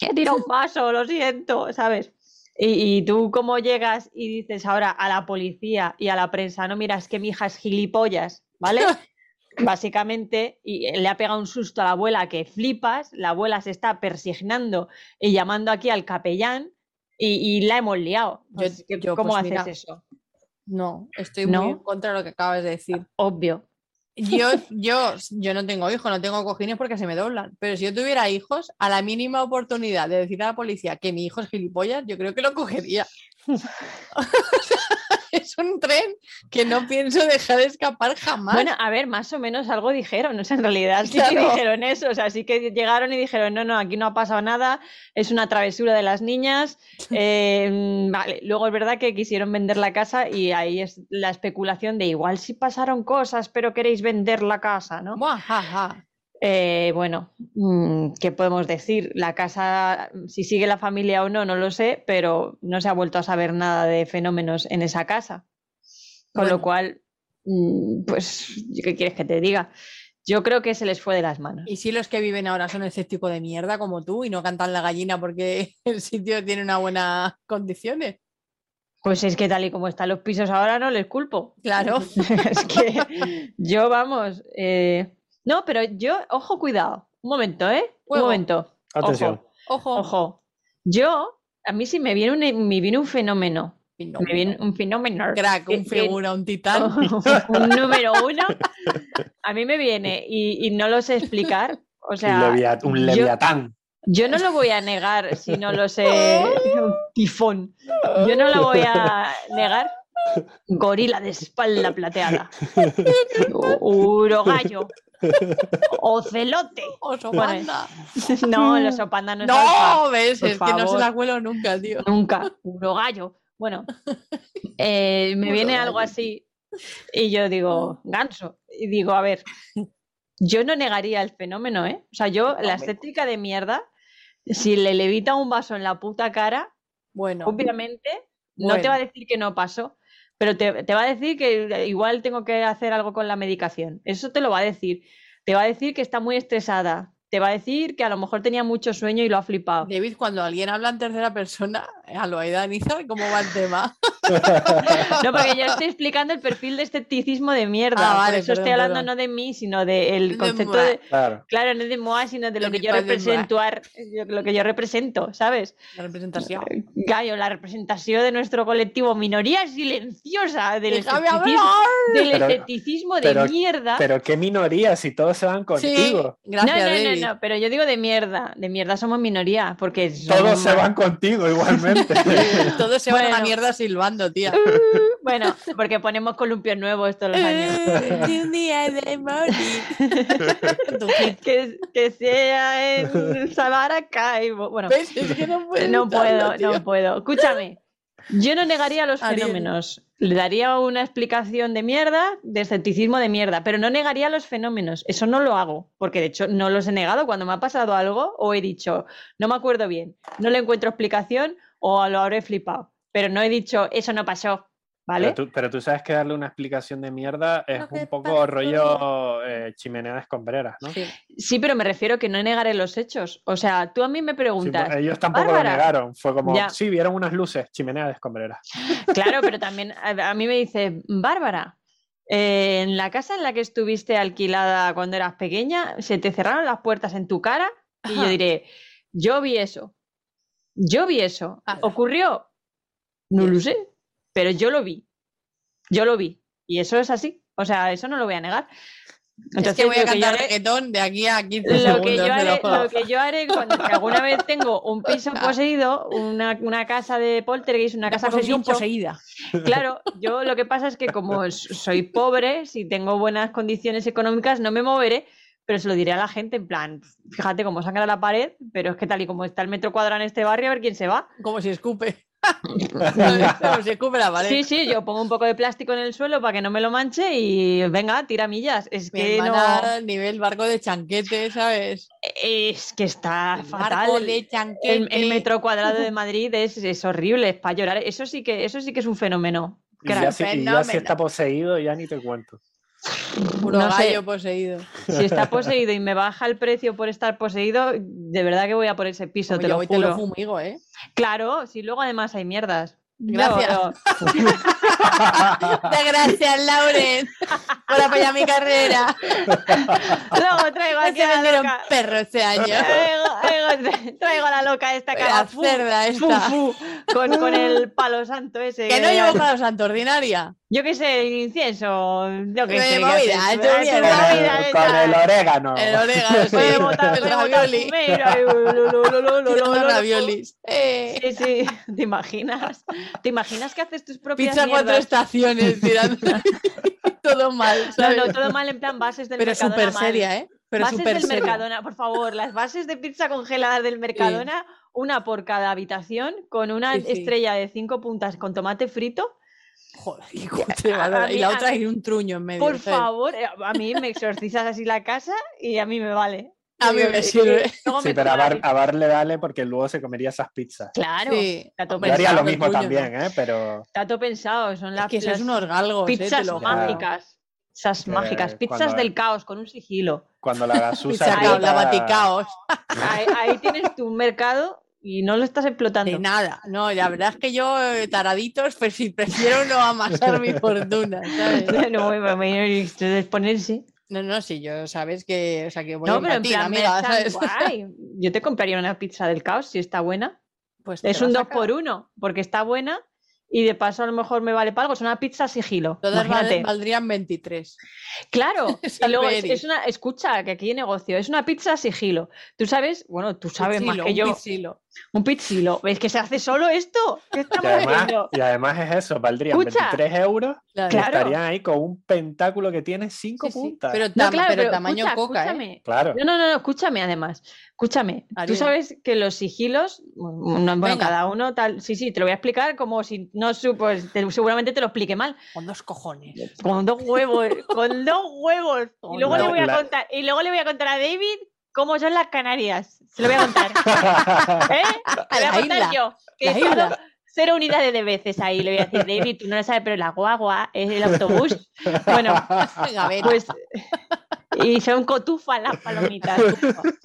He tirado un vaso, lo siento, ¿sabes? Y, y, tú cómo llegas y dices ahora a la policía y a la prensa, no, mira, es que mi hija es gilipollas, ¿vale? (laughs) Básicamente, y le ha pegado un susto a la abuela que flipas, la abuela se está persignando y llamando aquí al capellán y, y la hemos liado. Pues, yo, yo, ¿Cómo pues haces mira, eso? No, estoy ¿No? muy en contra de lo que acabas de decir. Obvio. Yo, (laughs) yo, yo no tengo hijos, no tengo cojines porque se me doblan. Pero si yo tuviera hijos, a la mínima oportunidad de decir a la policía que mi hijo es gilipollas, yo creo que lo cogería. (laughs) (laughs) es un tren que no pienso dejar de escapar jamás. Bueno, a ver, más o menos algo dijeron, o sea, en realidad sí Claro. que dijeron eso, o sea, sí que llegaron y dijeron, no, no, aquí no ha pasado nada, es una travesura de las niñas. (laughs) Eh, vale, luego es verdad que quisieron vender la casa y ahí es la especulación de igual si pasaron cosas, pero queréis vender la casa, ¿no? Buah, ja, ja. Eh, bueno, mm, ¿qué podemos decir? La casa, si sigue la familia o no, no lo sé, pero no se ha vuelto a saber nada de fenómenos en esa casa. Con Bueno. lo cual, mm, pues, ¿qué quieres que te diga? yo creo que se les fue de las manos. Y si los que viven ahora son escépticos de mierda como tú y no cantan la gallina porque (laughs) el sitio tiene unas buenas condiciones. Pues es que tal y como están los pisos ahora no les culpo. Claro. (laughs) es que yo, vamos. eh, No, pero yo, ojo, cuidado. Un momento, ¿eh? Un momento. Atención. Ojo, Ojo. ojo. Yo, a mí sí me viene un, me viene un fenómeno. No, Me viene un fenómeno. Crack, un que- figura, un titán. (laughs) un número uno. A mí me viene y, y no lo sé explicar. O un, sea, levia- un yo- leviatán. Yo no lo voy a negar si no lo sé. (laughs) Un tifón. Yo no lo voy a negar. Gorila de espalda plateada. Urogallo. Ocelote. Oso panda. No, el oso panda no es alfa. No, ves, por es que no se favor. la cuelo nunca, tío. Nunca. Urogallo. Bueno, eh, me viene algo así y yo digo, ganso. Y digo, a ver, yo no negaría el fenómeno, ¿eh? O sea, yo, la estética de mierda, si le levita un vaso en la puta cara, Bueno, obviamente no te va a decir que no pasó, pero te, te va a decir que igual tengo que hacer algo con la medicación. Eso te lo va a decir. Te va a decir que está muy estresada. Te va a decir que a lo mejor tenía mucho sueño y lo ha flipado. David, cuando alguien habla en tercera persona, a lo Aidaniza, ¿cómo va el tema? (laughs) No, porque yo estoy explicando el perfil de escepticismo de mierda. Ah, Por eso estoy hablando perdón. no de mí, sino del De concepto moi. de. Claro. Claro, no de Moa, sino de lo De que yo lo que yo represento, ¿sabes? La representación. Gallo, la representación de nuestro colectivo, minoría silenciosa del escepticismo, del Pero- escepticismo de pero- mierda. Pero qué minoría si todos se van Sí, contigo. gracias, no, no, David. no, no, pero yo digo de mierda. De mierda somos minoría, porque Todos somos se van contigo igualmente. (laughs) Todos se van a la mierda silbando, tía. (laughs) Bueno, (laughs) porque ponemos columpios nuevos todos los años. Eh, un día de morir. Tu hit. que, que sea en (laughs) Sabaracaibo. Bueno. Es que no puedo. no puedo, no puedo. Escúchame, yo no negaría los Ariel. fenómenos. Le daría una explicación de mierda, de escepticismo de mierda, pero no negaría los fenómenos. Eso no lo hago, porque de hecho no los he negado cuando me ha pasado algo o he dicho, no me acuerdo bien, no le encuentro explicación o lo habré flipado. Pero no he dicho, eso no pasó, ¿vale? Pero tú, pero tú sabes que darle una explicación de mierda es un poco pasó. rollo eh, chimenea de escombreras, ¿no? Sí. Sí, pero me refiero que no negaré los hechos. O sea, tú a mí me preguntas, pues, ellos tampoco Bárbara. lo negaron. Fue como, Ya. sí, vieron unas luces, chimenea de escombreras. (laughs) Claro, pero también a, a mí me dice, Bárbara, eh, en la casa en la que estuviste alquilada cuando eras pequeña, se te cerraron las puertas en tu cara y yo diré, yo vi eso. Yo vi eso. Ala. ¿Ocurrió? No lo sé, pero yo lo vi. Yo lo vi. Y eso es así. O sea, eso no lo voy a negar. es que voy a cantar haré- reggaetón de aquí a 15 lo segundos. que, yo haré, lo que yo haré cuando alguna vez tengo un piso (laughs) poseído, una, una casa de poltergeist, una casa posesión poseída. Claro, yo lo que pasa es que como soy pobre, si tengo buenas condiciones económicas, no me moveré, pero se lo diré a la gente en plan, fíjate cómo sangra la pared, pero es que tal y como está el metro cuadrado en este barrio, a ver quién se va. Como si escupe. Pared. (laughs) Sí, sí, yo pongo un poco de plástico en el suelo para que no me lo manche y venga, tira millas. Es Mi que no, nivel barco de chanquete, ¿sabes? es que está Barco fatal. de El, chanquete. el metro cuadrado de (laughs) Madrid es, es horrible, es para llorar. Eso sí que, eso sí que es un fenómeno. Y ya, si, y ya si está poseído, ya ni te cuento. Puro no sé. gallo poseído. Si está poseído y me baja el precio por estar poseído, de verdad que voy a por ese piso, Como te yo lo voy, te lo fumigo, ¿eh? Claro, si luego además hay mierdas. Gracias. No, gracias, Lauren, por apoyar mi carrera. Luego traigo No aquí se a la loca. perro este año. Traigo, traigo- traigo a la loca esta La cara fu, cerda fu, esta. fu, con, con el palo santo ese. Que no llevo palo santo ordinaria. Yo qué sé, el incienso. Yo qué De sé. movida, tu Con movida el, esa. con el orégano. El orégano, sí. Puede botar, ravioli. raviolis. Eh, Sí, sí, (laughs) ¿te imaginas? ¿Te imaginas que haces tus propias pizza cuatro estaciones (laughs) tirando. (laughs) Todo mal, No, ¿sabes? no, todo mal en plan bases del Pero Mercadona. súper seria, ¿eh? Pero bases del seria. Mercadona, por favor, las bases de pizza congeladas del Mercadona, una por cada habitación, con una Sí, sí. estrella de cinco puntas con tomate frito. Joder, (laughs) A- Bárbara. a Y mí- la otra mí- y un truño en medio. Por ¿sabes? favor, eh, a mí me exorcizas así la casa y a mí me vale. (laughs) A mí me y- sirve. Sí, me pero a Bar, a Bar le dale porque luego se comería esas pizzas. Claro, Sí. Yo haría lo mismo también, ¿eh? Pero Está todo pensado, son Es las, que las sois unos galgos, ¿eh? Pizzas mágicas. Pizzas Que mágicas, pizzas cuando- del caos con un sigilo. Cuando la gasusa (laughs) Pizza la Vaticaos. Ahí, ahí tienes tu mercado y no lo estás explotando. De nada. No, la verdad es que yo, eh, taraditos, pues sí, prefiero no amasar mi (laughs) fortuna, ¿sabes? No, ustedes ponerse. No, no, sí, yo sabes que, o sea, que voy No, pero en plan, amiga, merchan- ¿sabes? guay. (laughs) Yo te compraría una pizza del caos si está buena. Pues Es un 2 sacas. por 1 porque está buena y de paso a lo mejor me vale para algo. Es una pizza sigilo. Todas val- valdrían 23. Claro, (laughs) y luego es, es una, escucha, que aquí hay negocio, es una pizza sigilo. Tú sabes, bueno, tú sabes más que yo. Un pizzilo. ¿Ves que se hace solo esto? ¿Qué Y además, y además es eso, valdrían Escucha. 23 euros Claro. Claro. estarían ahí con un pentáculo que tiene 5 Sí, sí, puntas. Pero, No, claro, pero pero tamaño escucha, coca, ¿eh? escúchame. Claro. No, no, no, no, escúchame además. Escúchame. Tú sabes que los sigilos, bueno, bueno, Venga. cada uno tal. Sí, sí, te lo voy a explicar como si no su- pues, te- seguramente te lo explique mal. Con dos cojones. Con dos huevos, con dos huevos. Y luego le voy a La- contar, y luego le voy a contar a David cómo son las Canarias. Se lo voy a contar. (laughs) ¿Eh? Le voy La a contar isla, yo. Que he estado cero unidades de veces ahí. Le voy a decir, David, tú no lo sabes, pero la guagua es el autobús. Bueno, (laughs) pues. Y son cotufas las palomitas.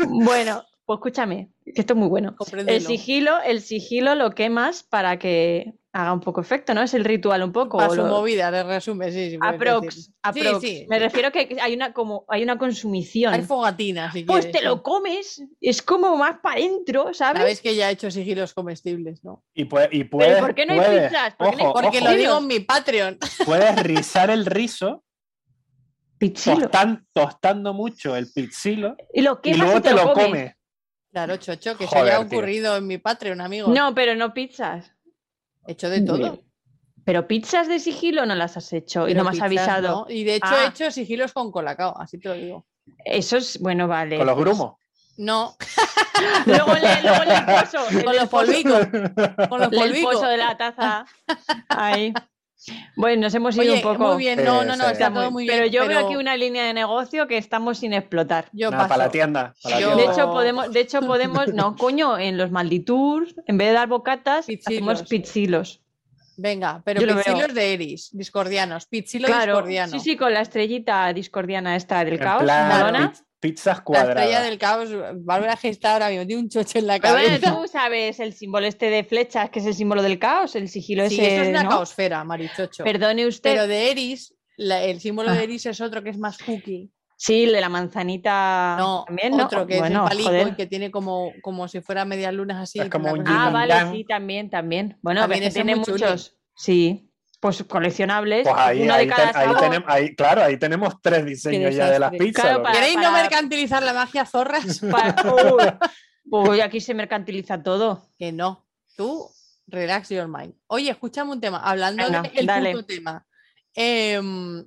Bueno, pues escúchame, que esto es muy bueno. El sigilo, el sigilo lo quemas para que haga un poco efecto, ¿no? Es el ritual un poco. O su lo- movida, de resumen, sí. sí Aprox, aprox. Sí, sí. Me refiero que hay una como hay una consumición. Hay fogatinas, si pues quieres, te lo comes, es como más para adentro, ¿sabes? Sabes que ya he hecho sigilos comestibles, ¿no? Y, puede, y puedes, ¿por qué no hay pizzas? ¿Por qué no hay- ojo, Porque ojo, lo digo en mi Patreon. (laughs) puedes rizar el rizo Pizzilo. tostan- tostando mucho el pizzilo Y lo y luego y te lo comes. comes. Claro, chocho, que se Joder, haya tío. ocurrido en mi Patreon, amigo. No, pero no pizzas. He hecho de todo. Pero pizzas de sigilo no las has hecho y no me has avisado. no. Y de hecho Ah. he hecho sigilos con colacao, así te lo digo. Eso es, bueno, vale. Con los grumos. No, (laughs) Luego le, luego le el pozo. el con los polvicos. Con los El polvicos. de la taza. Ahí. Bueno, nos hemos ido Oye, un poco. muy bien, no, Sí, no, no, sí. está todo muy- bien. pero yo veo aquí una línea de negocio que estamos sin explotar. Yo paso. para la tienda. para la Yo- De hecho, podemos, de hecho, podemos, no, (laughs) coño, en los Malditours, en vez de dar bocatas, Pizzilos. hacemos pizzilos. Venga, pero Yo pizzilos de Eris, discordianos. Pizzilo Claro, discordiano. sí, sí, con la estrellita discordiana esta del En caos, plan, Madonna. piz- pizzas La cuadradas. estrella del caos, Bárbara está ahora mismo, tiene un chocho en la Pero bueno, cabeza. tú sabes el símbolo este de flechas, que es el símbolo del caos, el sigilo Sí, ese, eso es una ¿no? caosfera, marichocho. Perdone usted. Pero de Eris, la- el símbolo Ah. de Eris es otro que es más cookie. Sí, el de la manzanita No, también, ¿no? otro que Bueno, es el palico joder. y que tiene como, como si fuera medias lunas así. Es como un Ah, vale, sí, también, también. Bueno, También que tiene chuli. muchos. Sí, pues coleccionables. Pues ahí, uno de cada ten- ahí tenemos, ahí, claro, ahí tenemos tres diseños ya de las pizzas. Para- ¿Queréis no para- mercantilizar la magia, zorras? (laughs) Pa- Uy, Uy, aquí se mercantiliza todo. que no. Tú, relax your mind. Oye, escúchame un tema. Hablando Venga, del puto tema. em,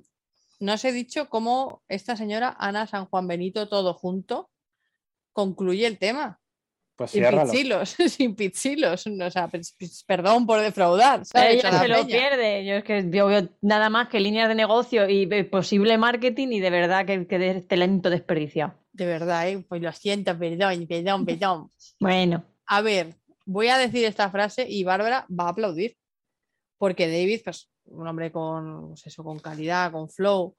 no os he dicho cómo esta señora Ana San Juan Benito, todo junto, concluye el tema. Pues Sin ciérralo. pizzilos, (laughs) sin pizzilos. O sea, perdón por defraudar. ¿sabes? Ella se lo pierde. Yo es que yo veo nada más que líneas de negocio y eh, posible marketing y de verdad que, que de talento desperdiciado. De verdad, ¿eh? pues lo siento, perdón, perdón, perdón. (laughs) Bueno, A ver, voy a decir esta frase y Bárbara va a aplaudir. Porque David, pues, un hombre con, pues eso, con calidad, con flow,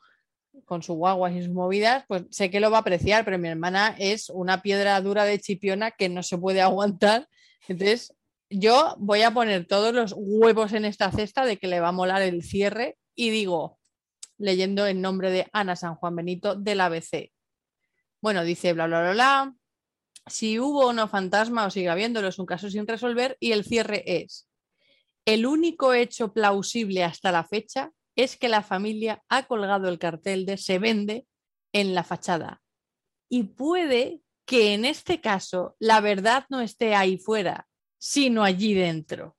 con sus guaguas y sus movidas, pues sé que lo va a apreciar, pero mi hermana es una piedra dura de chipiona que no se puede (laughs) aguantar. Entonces, yo voy a poner todos los huevos en esta cesta de que le va a molar el cierre y digo, leyendo el nombre de Ana San Juan Benito del ABC. Bueno, dice bla, bla, bla, bla. Si hubo o no fantasma o sigue habiéndolo, es un caso sin resolver y el cierre es. El único hecho plausible hasta la fecha es que la familia ha colgado el cartel de se vende en la fachada. Y puede que en este caso la verdad no esté ahí fuera, sino allí dentro.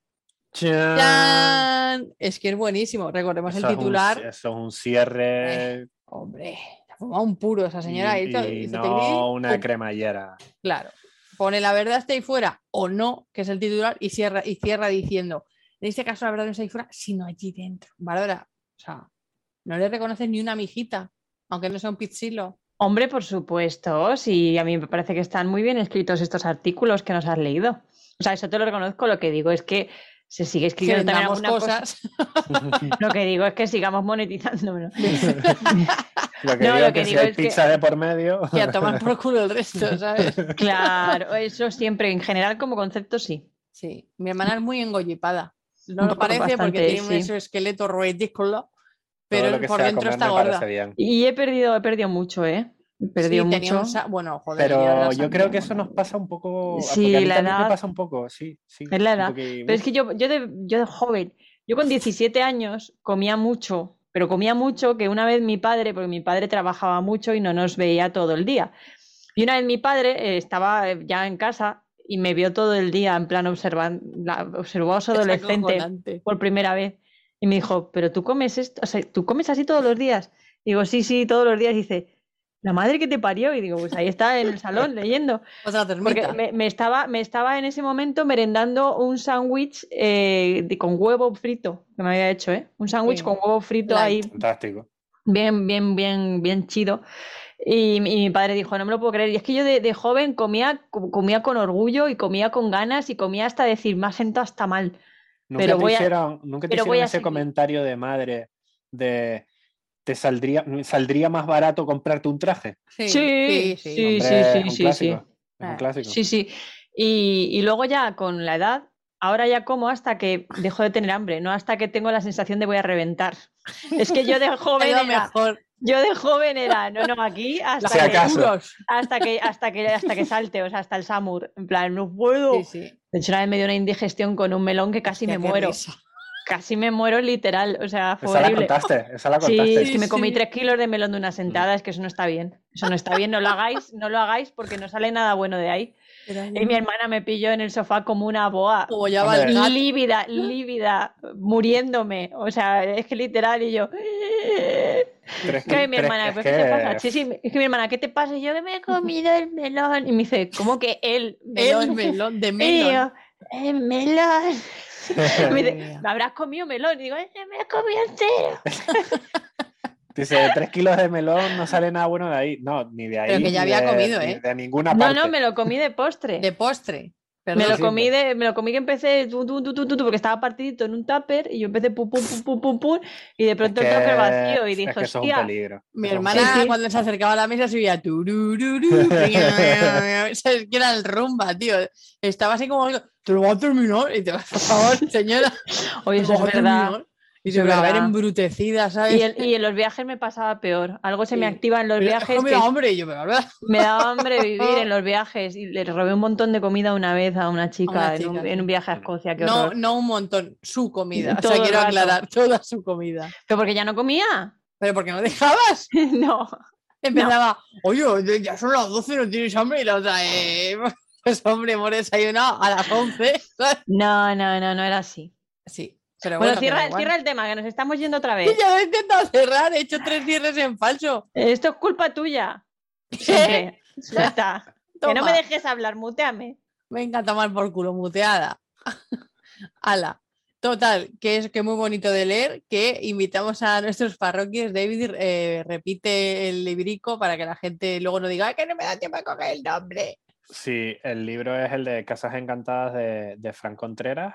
Chan. Es que es buenísimo. Recordemos Eso el es un- titular. eso es un cierre Hombre, ha fumado un puro esa señora. y, hizo- y hizo no teclí, una cremallera. Claro. Pone la verdad está ahí fuera o no, que es el titular, y cierra, y cierra diciendo, en este caso la verdad no está ahí fuera, sino allí dentro. Bárbara, o sea, no le reconoces ni una mijita, aunque no sea un pizzilo. hombre, por supuesto, sí, a mí me parece que están muy bien escritos estos artículos que nos has leído. O sea, eso te lo reconozco, lo que digo es que se sigue escribiendo Que también cosa. cosas. (laughs) Lo que digo es que sigamos monetizando. ¿no? (laughs) Lo que No, digo lo es que que si digo hay es que- pizza de por medio. (laughs) Y a tomar por culo el resto, ¿sabes? Claro, eso siempre, en general como concepto sí. Sí, mi hermana es muy engollipada. No lo (laughs) parece porque tiene un sí. exoesqueleto ridículo, Todo pero por dentro está gorda. Y he perdido, he perdido mucho, ¿eh? He perdido Sí, mucho. Bueno, joder. Pero yo creo que eso nos pasa un poco. Sí, a la me edad- pasa un poco, sí. sí Es la edad. Pero es que yo, yo, de, yo de joven, yo con 17 años comía mucho, pero comía mucho que una vez mi padre, porque mi padre trabajaba mucho y no nos veía todo el día. Y una vez mi padre eh, estaba eh, ya en casa y me vio todo el día en plan observando, observó a su (laughs) Es adolescente por primera vez y me dijo, pero tú comes esto, o sea, tú comes así todos los días. Digo, sí, sí, todos los días. Y dice, la madre que te parió. Y digo, pues ahí está en el salón (laughs) leyendo. Otra Porque termita. me, me estaba, me estaba en ese momento merendando un sándwich eh, de- con huevo frito que me había hecho, ¿eh? Un sándwich Sí. con huevo frito Light. ahí, Fantástico. bien, bien, bien, bien chido. Y, mi- y mi padre dijo, no me lo puedo creer. Y es que yo de, de joven comía, co- comía con orgullo y comía con ganas y comía hasta decir, me ha sentado hasta mal. Nunca Pero te voy a- hicieron, nunca te pero hicieron voy a ese seguir. comentario de madre de te saldría, saldría más barato comprarte un traje. Sí, Sí, sí, sí. Hombre, sí, sí, sí. es un Ah, clásico. Sí, sí. Y, y luego ya con la edad, ahora ya como hasta que dejo de tener hambre, no hasta que tengo la sensación de voy a reventar. Es que yo de (laughs) joven era, mejor. Yo de joven era, no, no, aquí hasta Si que, hasta que, hasta que, hasta que salte, o sea, hasta el samur. En plan, no puedo. Sí, sí. De hecho, una vez me dio una indigestión con un melón que casi Hostia, me qué muero. risa. Casi me muero literal. O sea, fue Esa la horrible. contaste, esa la Sí, contaste. es que me comí sí. tres kilos de melón de una sentada, es que eso no está bien. Eso no está bien, no lo hagáis, no lo hagáis porque no sale nada bueno de ahí. Y mi hermana me pilló en el sofá como una boa, Como ya va lívida, lívida, muriéndome. O sea, es que literal, y yo. Que ki- mi hermana, es "¿Pero ¿qué te pasa? que- Sí, sí, es que mi hermana, ¿qué te pasa? Y yo que me he comido el melón. Y me dice, ¿cómo que el melón? El melón de (laughs) Y melón. yo, el melón. (laughs) Me dice, mía. ¿me habrás comido melón? Y digo, "Eh, me he comido entero. (laughs) Dice, tres kilos de melón no sale nada bueno de ahí. No, ni de ahí. Pero que ya había de- comido, ¿eh? De ninguna No, parte. no, me lo comí de postre. De postre. Me Perdón. lo sí, comí pues. de, me lo comí que empecé tu, tu, tu, tu, tu, tu, porque estaba partidito en un tupper y yo empecé pum pum pum pum pum pum y de Es pronto que- el tupper vacío y es dije, que eso es un hostia, peligro. Mi es hermana Sí, sí. cuando se acercaba a la mesa turururú, ¿sabes (laughs) que era el rumba, tío? Estaba así como, te lo voy a terminar. Y te vas, por favor, señora. oye, eso es verdad. terminar. Y se va a ver embrutecida, ¿sabes? Y, el- y en los viajes me pasaba peor. Algo se me activa en los Pero, viajes (laughs) "Jo, me da hambre. Yo, ¿verdad? me daba hambre vivir en los viajes y le robé un montón de comida una vez a una chica, una en, un, en viaje a Escocia. No, no un montón, su comida. O sea, quiero rato. aclarar, toda su comida. Pero porque ya no comía. Pero ¿por qué no dejabas? (laughs) no. Empezaba, oye, ya son las 12, no tienes hambre. Y la otra, eh, (laughs) pues hombre, hemos desayunado a las 11. ¿sabes? No, no, no, no era así. Sí, pero Bueno, bueno, cierra, pero igual. cierra el tema, que nos estamos yendo otra vez. ya lo he intentado cerrar, he hecho tres cierres en falso. Esto es culpa tuya. Siempre. (laughs) Ya está. Que no me dejes hablar, muteame. Venga tomar por culo, muteada. (laughs) Ala. Total, que es que muy bonito de leer, que invitamos a nuestros parroquias, David eh, repite el librico para que la gente luego no diga "Ay, que no me da tiempo a coger el nombre. Sí, el libro es el de Casas Encantadas de, de Fran Contreras.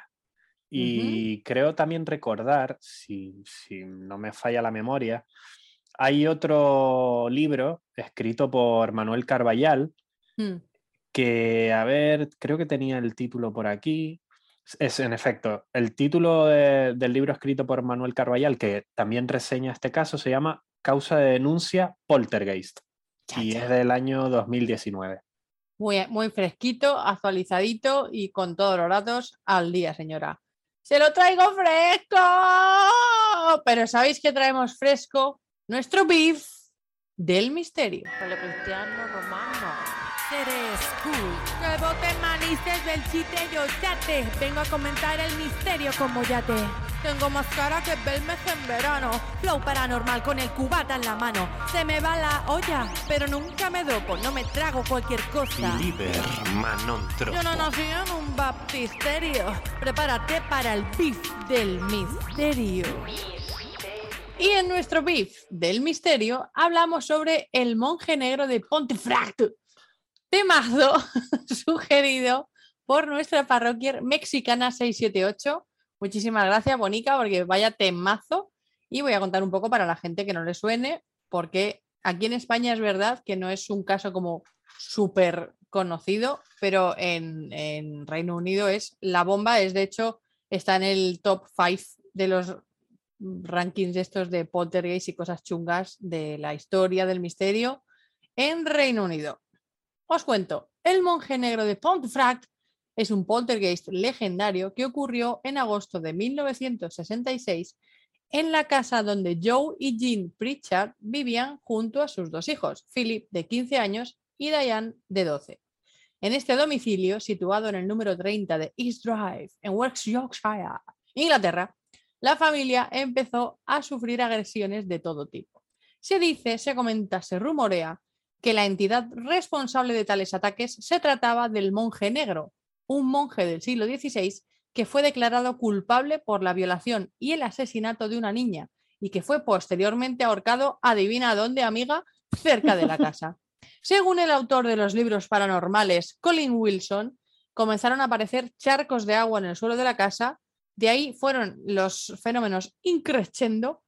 Y creo también recordar, si, si no me falla la memoria, hay otro libro escrito por Manuel Carballal, Hmm. que, a ver, creo que tenía el título por aquí. Es, en efecto, el título de- del libro escrito por Manuel Carballal, que también reseña este caso, se llama Causa de denuncia Poltergeist. Y es del año 2019. Muy, muy fresquito, actualizadito y con todos los datos al día, señora. ¡Se lo traigo fresco! Pero ¿sabéis que traemos fresco? Nuestro beef del misterio. Eres cool. Que bote manices del chiste yo yate. Vengo a comentar el misterio como yate. Tengo más cara que Belmez en verano. Flow paranormal con el cubata en la mano. Se me va la olla, pero nunca me dopo. No me trago cualquier cosa. Liber Yo no nací en un baptisterio. Prepárate para el beef del misterio. Y en nuestro beef del misterio hablamos sobre el monje negro de Pontefract. Temazo (laughs) sugerido por nuestra parroquia mexicana 678, Muchísimas gracias, Bonica, porque vaya temazo. Y voy a contar un poco para la gente que no le suene, porque aquí en España es verdad que no es un caso como súper conocido, pero en, Reino Unido es la bomba, es de hecho, está en el top 5 de los rankings estos de poltergeist y cosas chungas de la historia del misterio en Reino Unido. Os cuento, el monje negro de Pontefract es un poltergeist legendario que ocurrió en agosto de 1966 en la casa donde Joe y Jean Pritchard vivían junto a sus dos hijos, Philip de 15 años y Diane de 12. En este domicilio, situado en el número 30 de East Drive, en West Yorkshire, Inglaterra, la familia empezó a sufrir agresiones de todo tipo. Se dice, se comenta, se rumorea que la entidad responsable de tales ataques se trataba del monje negro, un monje del siglo XVI que fue declarado culpable por la violación y el asesinato de una niña y que fue posteriormente ahorcado, adivina dónde, amiga, cerca de la (laughs) casa. Según el autor de los libros paranormales, Colin Wilson, comenzaron a aparecer charcos de agua en el suelo de la casa, de ahí fueron los fenómenos increciendo,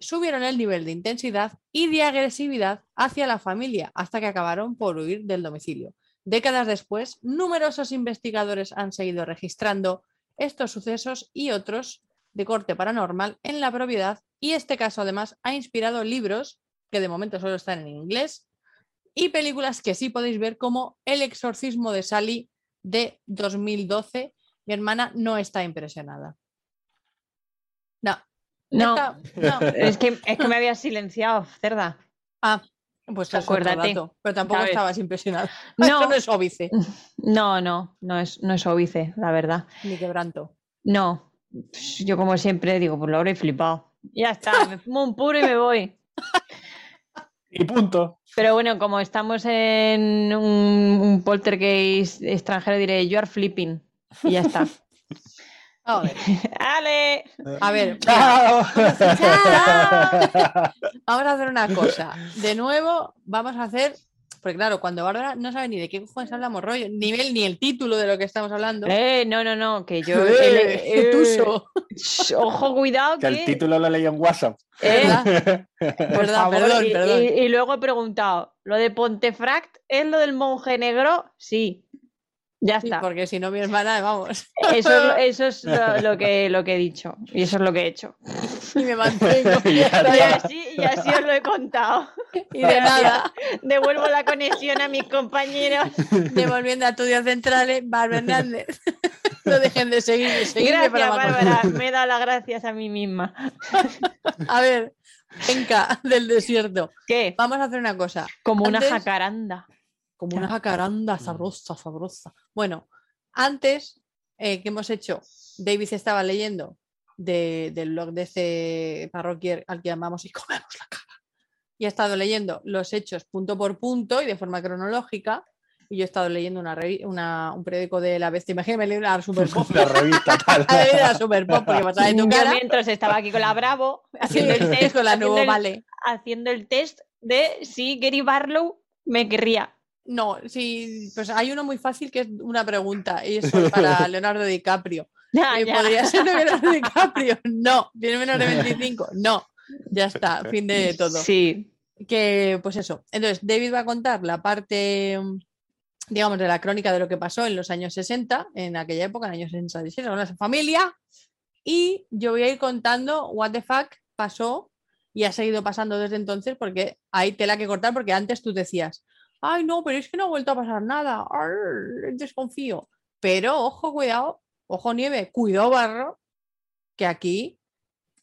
subieron el nivel de intensidad y de agresividad hacia la familia hasta que acabaron por huir del domicilio. Décadas después, numerosos investigadores han seguido registrando estos sucesos y otros de corte paranormal en la propiedad y este caso además ha inspirado libros que de momento solo están en inglés y películas que sí podéis ver como El exorcismo de Sally de 2012. Mi hermana no está impresionada. No. Es que, es que me había silenciado, cerda. Ah, pues Acuérdate, dato, pero tampoco ¿sabes? estabas impresionada. No. Esto no es óbice No, no, no es, no es óbice, la verdad. ni quebranto. No. Yo como siempre digo, pues lo habré flipado. Ya está, me fumo un puro y me voy. Y punto. Pero bueno, como estamos en un, un poltergeist extranjero, diré, you are flipping. Y ya está. A ver, ¡Ale! a ver, (laughs) ¡Chao! vamos a hacer una cosa. De nuevo, vamos a hacer. Porque claro, cuando Bárbara no sabe ni de qué cojones hablamos rollo, ni el, ni el título de lo que estamos hablando. Eh, no, no, no, que yo... (laughs) Eh, el- eh, Ojo, cuidado, que el título lo leí en WhatsApp. eh, (laughs) perdón, y, perdón. y- y luego he preguntado, ¿lo de Pontefract es lo del monje negro? Sí. Ya Sí, está. porque si no, mi hermana, vamos, Eso es, lo- (laughs) eso es lo, lo que, lo que he dicho. Y eso es lo que he hecho. y me mantengo. (laughs) Y así, y así os lo he contado. Y de nada, Devuelvo la conexión a mis compañeros. devolviendo a estudios centrales, Bárbara Hernández. No dejen de seguir, seguirme Gracias, para más Bárbara. Me he dado las gracias a mí misma. (laughs) A ver, venga, del desierto. ¿Qué? Vamos a hacer una cosa. Como una jacaranda. Como una jacaranda sabrosa, sabrosa. Bueno, antes eh, que hemos hecho, David estaba leyendo de- del blog de ese parroquier al que llamamos y (laughs) comemos la cara. Y ha estado leyendo los hechos punto por punto y de forma cronológica. Y yo he estado leyendo una, una- un periódico de la bestia. Imagínate leer la Super Pop. (laughs) La revista (laughs) tal. La Super Pop porque pasa de tu Yo cara. mientras estaba aquí con la Bravo, haciendo el test, con la haciendo nuevo el- vale. haciendo el test de si Gary Barlow me querría. No, sí, pues hay uno muy fácil que es una pregunta y eso es para (laughs) Leonardo DiCaprio. (laughs) Eh. ¿Podría ser Leonardo DiCaprio? (laughs) No. ¿Tiene menos de 25? No. Ya está, fin de todo. Sí. Que, pues eso. Entonces, David va a contar la parte, digamos, de la crónica de lo que pasó en los años 60, en aquella época, en años 66, con esa familia. Y yo voy a ir contando what the fuck pasó y ha seguido pasando desde entonces porque hay tela que cortar porque antes tú decías, ay no, pero es que no ha vuelto a pasar nada, desconfío. Pero ojo, cuidado, ojo nieve, cuidado barro, que aquí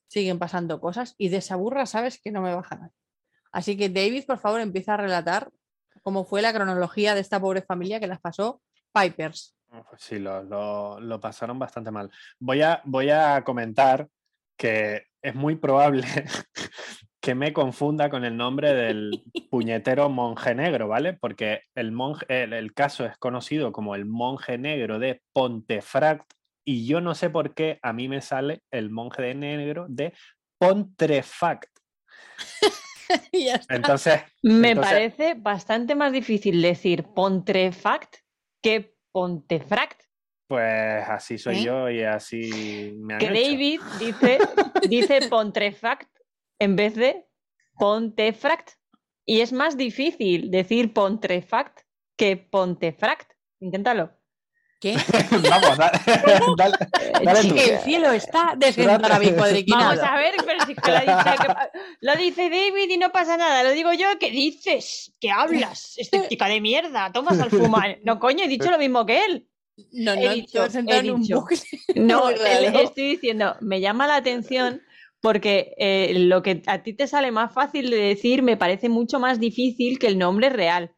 siguen pasando cosas y de esa burra sabes que no me baja nadie. Así que David, por favor, empieza a relatar cómo fue la cronología de esta pobre familia que las pasó Pipers. Sí, lo, lo- lo pasaron bastante mal. Voy a, voy a comentar que es muy probable que me confunda con el nombre del puñetero monje negro, ¿vale? Porque el, monje, el, el caso es conocido como el monje negro de Pontefract y yo no sé por qué a mí me sale el monje de negro de Pontrefact. (laughs) Entonces, Me Entonces- parece bastante más difícil decir Pontefract que Pontefract. Pues así soy ¿Eh? yo y así me han Que hecho. David dice, dice (laughs) Pontefract en vez de Pontefract. Y es más difícil decir Pontefract que Pontefract. Inténtalo. ¿Qué? (laughs) Vamos, da- (laughs) dale, dale tú. El cielo está descentrado Vamos a ver, pero si es que lo dice, que- lo dice David y no pasa nada. Lo digo yo, ¿qué dices? ¿Qué hablas? Escéptica de mierda. Tomas al fumar. No, coño, he dicho lo mismo que él. No, He no, dicho, he en un dicho. bucle. No, (laughs) estoy diciendo, me llama la atención porque eh, lo que a ti te sale más fácil de decir me parece mucho más difícil que el nombre real.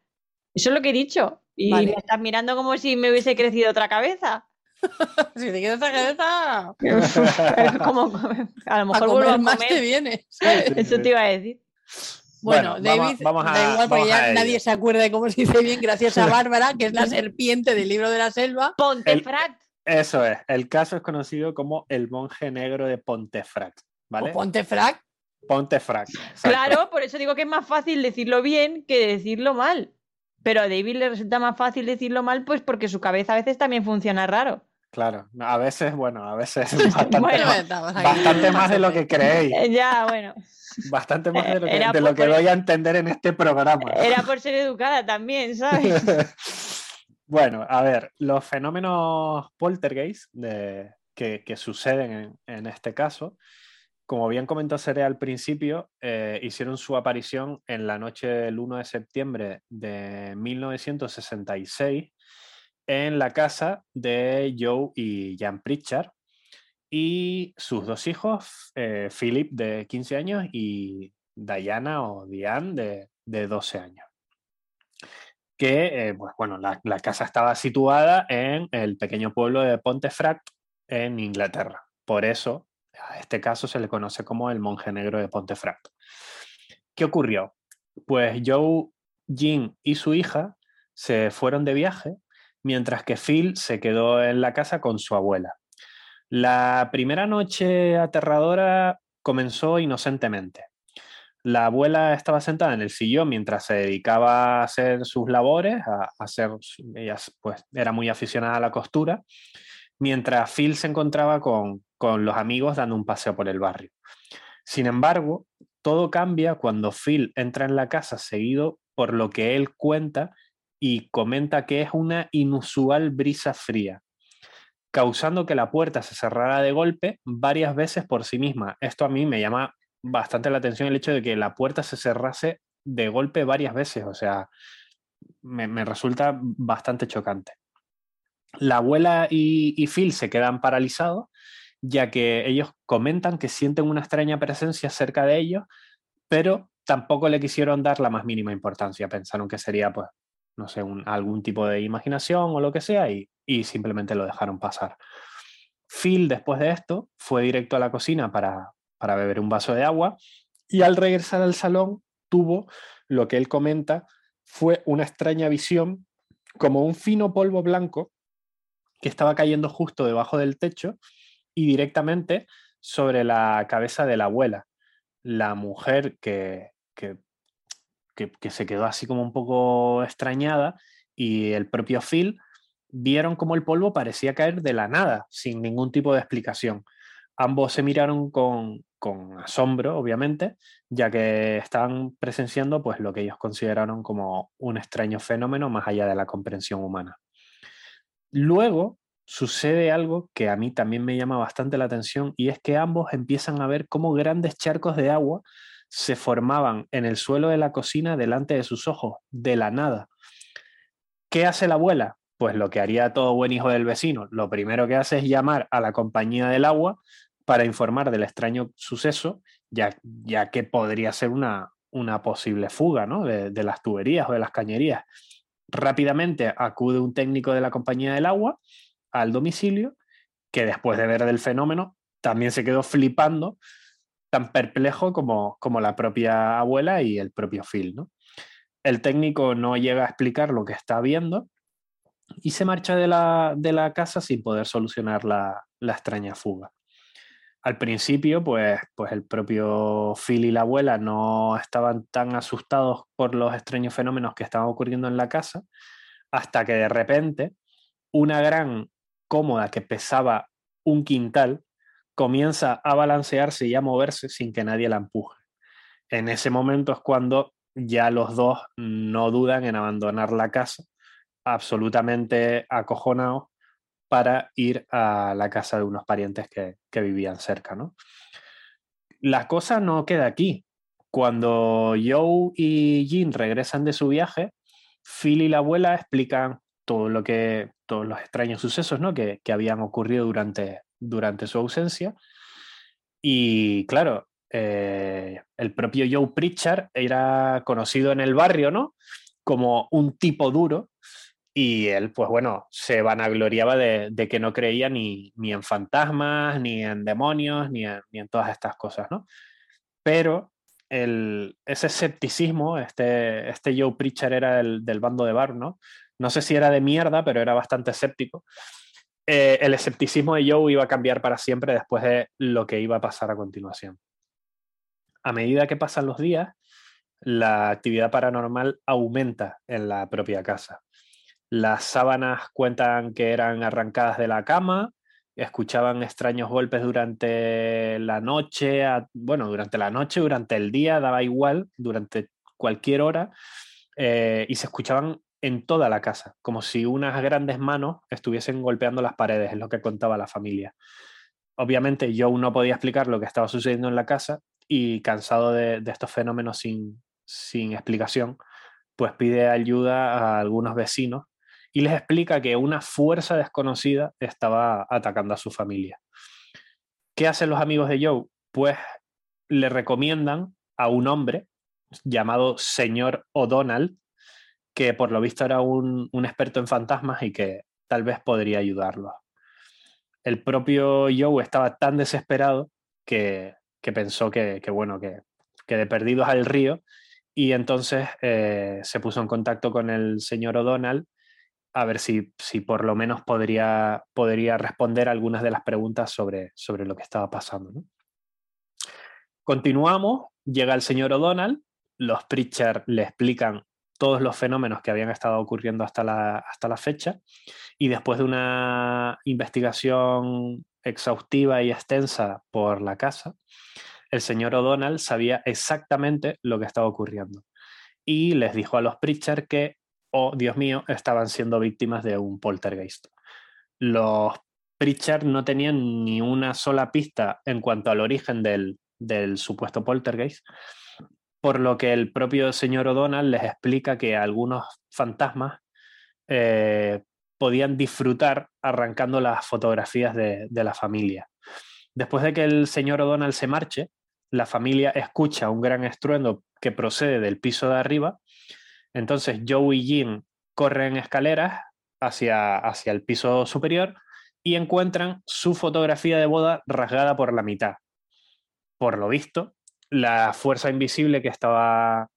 Eso es lo que he dicho. Y Vale. me estás mirando como si me hubiese crecido otra cabeza. (laughs) Si te quedas esa cabeza, como, a lo a mejor vuelvo comer a más comer. te viene. Eso te iba a decir. Bueno, Bueno, vamos- David, vamos a- da igual porque a ya nadie se acuerda de cómo se dice bien gracias a (laughs) Bárbara, que es la serpiente del libro de la selva. Pontefract. Eso es. El caso es conocido como el monje negro de Pontefract. ¿Vale? O Pontefract. Pontefract. exacto. Claro, por eso digo que es más fácil decirlo bien que decirlo mal. Pero a David le resulta más fácil decirlo mal, pues porque su cabeza a veces también funciona raro. Claro. A veces, bueno, a veces bastante, Bueno, más, (laughs) bastante más de lo que creéis. Eh, Ya, bueno. Bastante más de lo (laughs) que, de lo por- que doy a entender en este programa. Era por ser educada también, ¿sabes? (laughs) bueno, a ver, los fenómenos poltergeist de- que, que suceden en, en este caso, como bien comentó Seré al principio, eh, hicieron su aparición en la noche del 1 de septiembre de 1966 en la casa de Joe y Jan Pritchard y sus dos hijos, eh, Philip de 15 años y Diana o Diane de, de 12 años. Que, eh, pues bueno, la casa estaba situada en el pequeño pueblo de Pontefract en Inglaterra. Por eso, a este caso se le conoce como el monje negro de Pontefract. ¿Qué ocurrió? Pues Joe, Jean y su hija se fueron de viaje, mientras que Phil se quedó en la casa con su abuela. La primera noche aterradora comenzó inocentemente. La abuela estaba sentada en el sillón mientras se dedicaba a hacer sus labores, a hacer, ella pues era muy aficionada a la costura, mientras Phil se encontraba con, con los amigos dando un paseo por el barrio. Sin embargo, todo cambia cuando Phil entra en la casa seguido por lo que él cuenta y comenta que es una inusual brisa fría, causando que la puerta se cerrara de golpe varias veces por sí misma. Esto a mí me llama bastante la atención el hecho de que la puerta se cerrase de golpe varias veces, o sea, me, me resulta bastante chocante. La abuela y, Phil se quedan paralizados, ya que ellos comentan que sienten una extraña presencia cerca de ellos, pero tampoco le quisieron dar la más mínima importancia. Pensaron que sería, pues, no sé, un- algún tipo de imaginación o lo que sea, y, y simplemente lo dejaron pasar. Phil, después de esto, fue directo a la cocina para, para beber un vaso de agua y al regresar al salón tuvo lo que él comenta fue una extraña visión como un fino polvo blanco que estaba cayendo justo debajo del techo y directamente sobre la cabeza de la abuela, la mujer que, que, que- se quedó así como un poco extrañada y el propio Phil vieron como el polvo parecía caer de la nada, sin ningún tipo de explicación. Ambos se miraron con, con asombro, obviamente, ya que estaban presenciando pues, lo que ellos consideraron como un extraño fenómeno más allá de la comprensión humana. Luego sucede algo que a mí también me llama bastante la atención y es que ambos empiezan a ver cómo grandes charcos de agua se formaban en el suelo de la cocina delante de sus ojos, de la nada. ¿Qué hace la abuela? Pues lo que haría todo buen hijo del vecino. Lo primero que hace es llamar a la compañía del agua para informar del extraño suceso, ya, ya que podría ser una, una posible fuga ¿no? de, de las tuberías o de las cañerías. Rápidamente acude un técnico de la compañía del agua al domicilio, que después de ver del fenómeno también se quedó flipando, tan perplejo como, como la propia abuela y el propio Phil. ¿no? El técnico no llega a explicar lo que está viendo y se marcha de la, de la casa sin poder solucionar la, la extraña fuga. Al principio, pues, pues el propio Phil y la abuela no estaban tan asustados por los extraños fenómenos que estaban ocurriendo en la casa, hasta que de repente una gran cómoda que pesaba un quintal comienza a balancearse y a moverse sin que nadie la empuje. En ese momento es cuando ya los dos no dudan en abandonar la casa, absolutamente acojonados, para ir a la casa de unos parientes que, que vivían cerca. ¿no? La cosa no queda aquí. Cuando Joe y Jean regresan de su viaje, Phil y la abuela explican todo lo que, todos los extraños sucesos ¿no? que, que habían ocurrido durante, durante su ausencia. Y claro, eh, el propio Joe Pritchard era conocido en el barrio, ¿no? Como un tipo duro. Y él, pues bueno, se vanagloriaba de, que no creía ni, en fantasmas, ni en demonios, ni en, todas estas cosas, ¿no? Pero el, ese escepticismo, este, este Joe Pritchard era el, del bando de Bar, ¿no? No sé si era de mierda, pero era bastante escéptico. Eh, el escepticismo de Joe iba a cambiar para siempre después de lo que iba a pasar a continuación. A medida que pasan los días, la actividad paranormal aumenta en la propia casa. Las sábanas cuentan que eran arrancadas de la cama, escuchaban extraños golpes durante la noche, bueno, durante la noche, durante el día, daba igual, durante cualquier hora, eh, y se escuchaban en toda la casa, como si unas grandes manos estuviesen golpeando las paredes, es lo que contaba la familia. Obviamente Joe no podía explicar lo que estaba sucediendo en la casa y cansado de, de estos fenómenos sin, sin explicación, pues pide ayuda a algunos vecinos y les explica que una fuerza desconocida estaba atacando a su familia. ¿Qué hacen los amigos de Joe? Pues le recomiendan a un hombre llamado señor O'Donnell, que por lo visto era un, un, experto en fantasmas y que tal vez podría ayudarlos. El propio Joe estaba tan desesperado que, que pensó que, que, bueno, que, que de perdidos al río y entonces eh, se puso en contacto con el señor O'Donnell a ver si, si por lo menos podría, podría responder algunas de las preguntas sobre, sobre lo que estaba pasando. ¿no? Continuamos, llega el señor O'Donnell, los Pritchard le explican todos los fenómenos que habían estado ocurriendo hasta la, hasta la fecha y después de una investigación exhaustiva y extensa por la casa, el señor O'Donnell sabía exactamente lo que estaba ocurriendo y les dijo a los Pritchard que oh Dios mío, estaban siendo víctimas de un poltergeist. Los Pritchard no tenían ni una sola pista en cuanto al origen del, del supuesto poltergeist, por lo que el propio señor O'Donnell les explica que algunos fantasmas eh, podían disfrutar arrancando las fotografías de, de, la familia. Después de que el señor O'Donnell se marche, la familia escucha un gran estruendo que procede del piso de arriba entonces Joe y Jim corren escaleras hacia, hacia el piso superior y encuentran su fotografía de boda rasgada por la mitad. Por lo visto, la fuerza invisible que estaba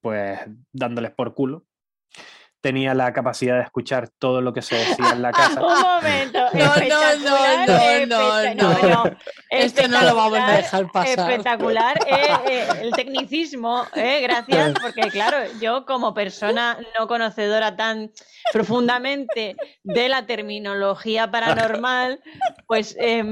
pues dándoles por culo tenía la capacidad de escuchar todo lo que se decía en la (laughs) casa. Un momento. No, no, no, no, no, no. Esto no lo vamos a dejar pasar. Espectacular eh, eh, el tecnicismo, eh, gracias, (laughs) porque claro, yo como persona no conocedora tan profundamente de la terminología paranormal, pues eh,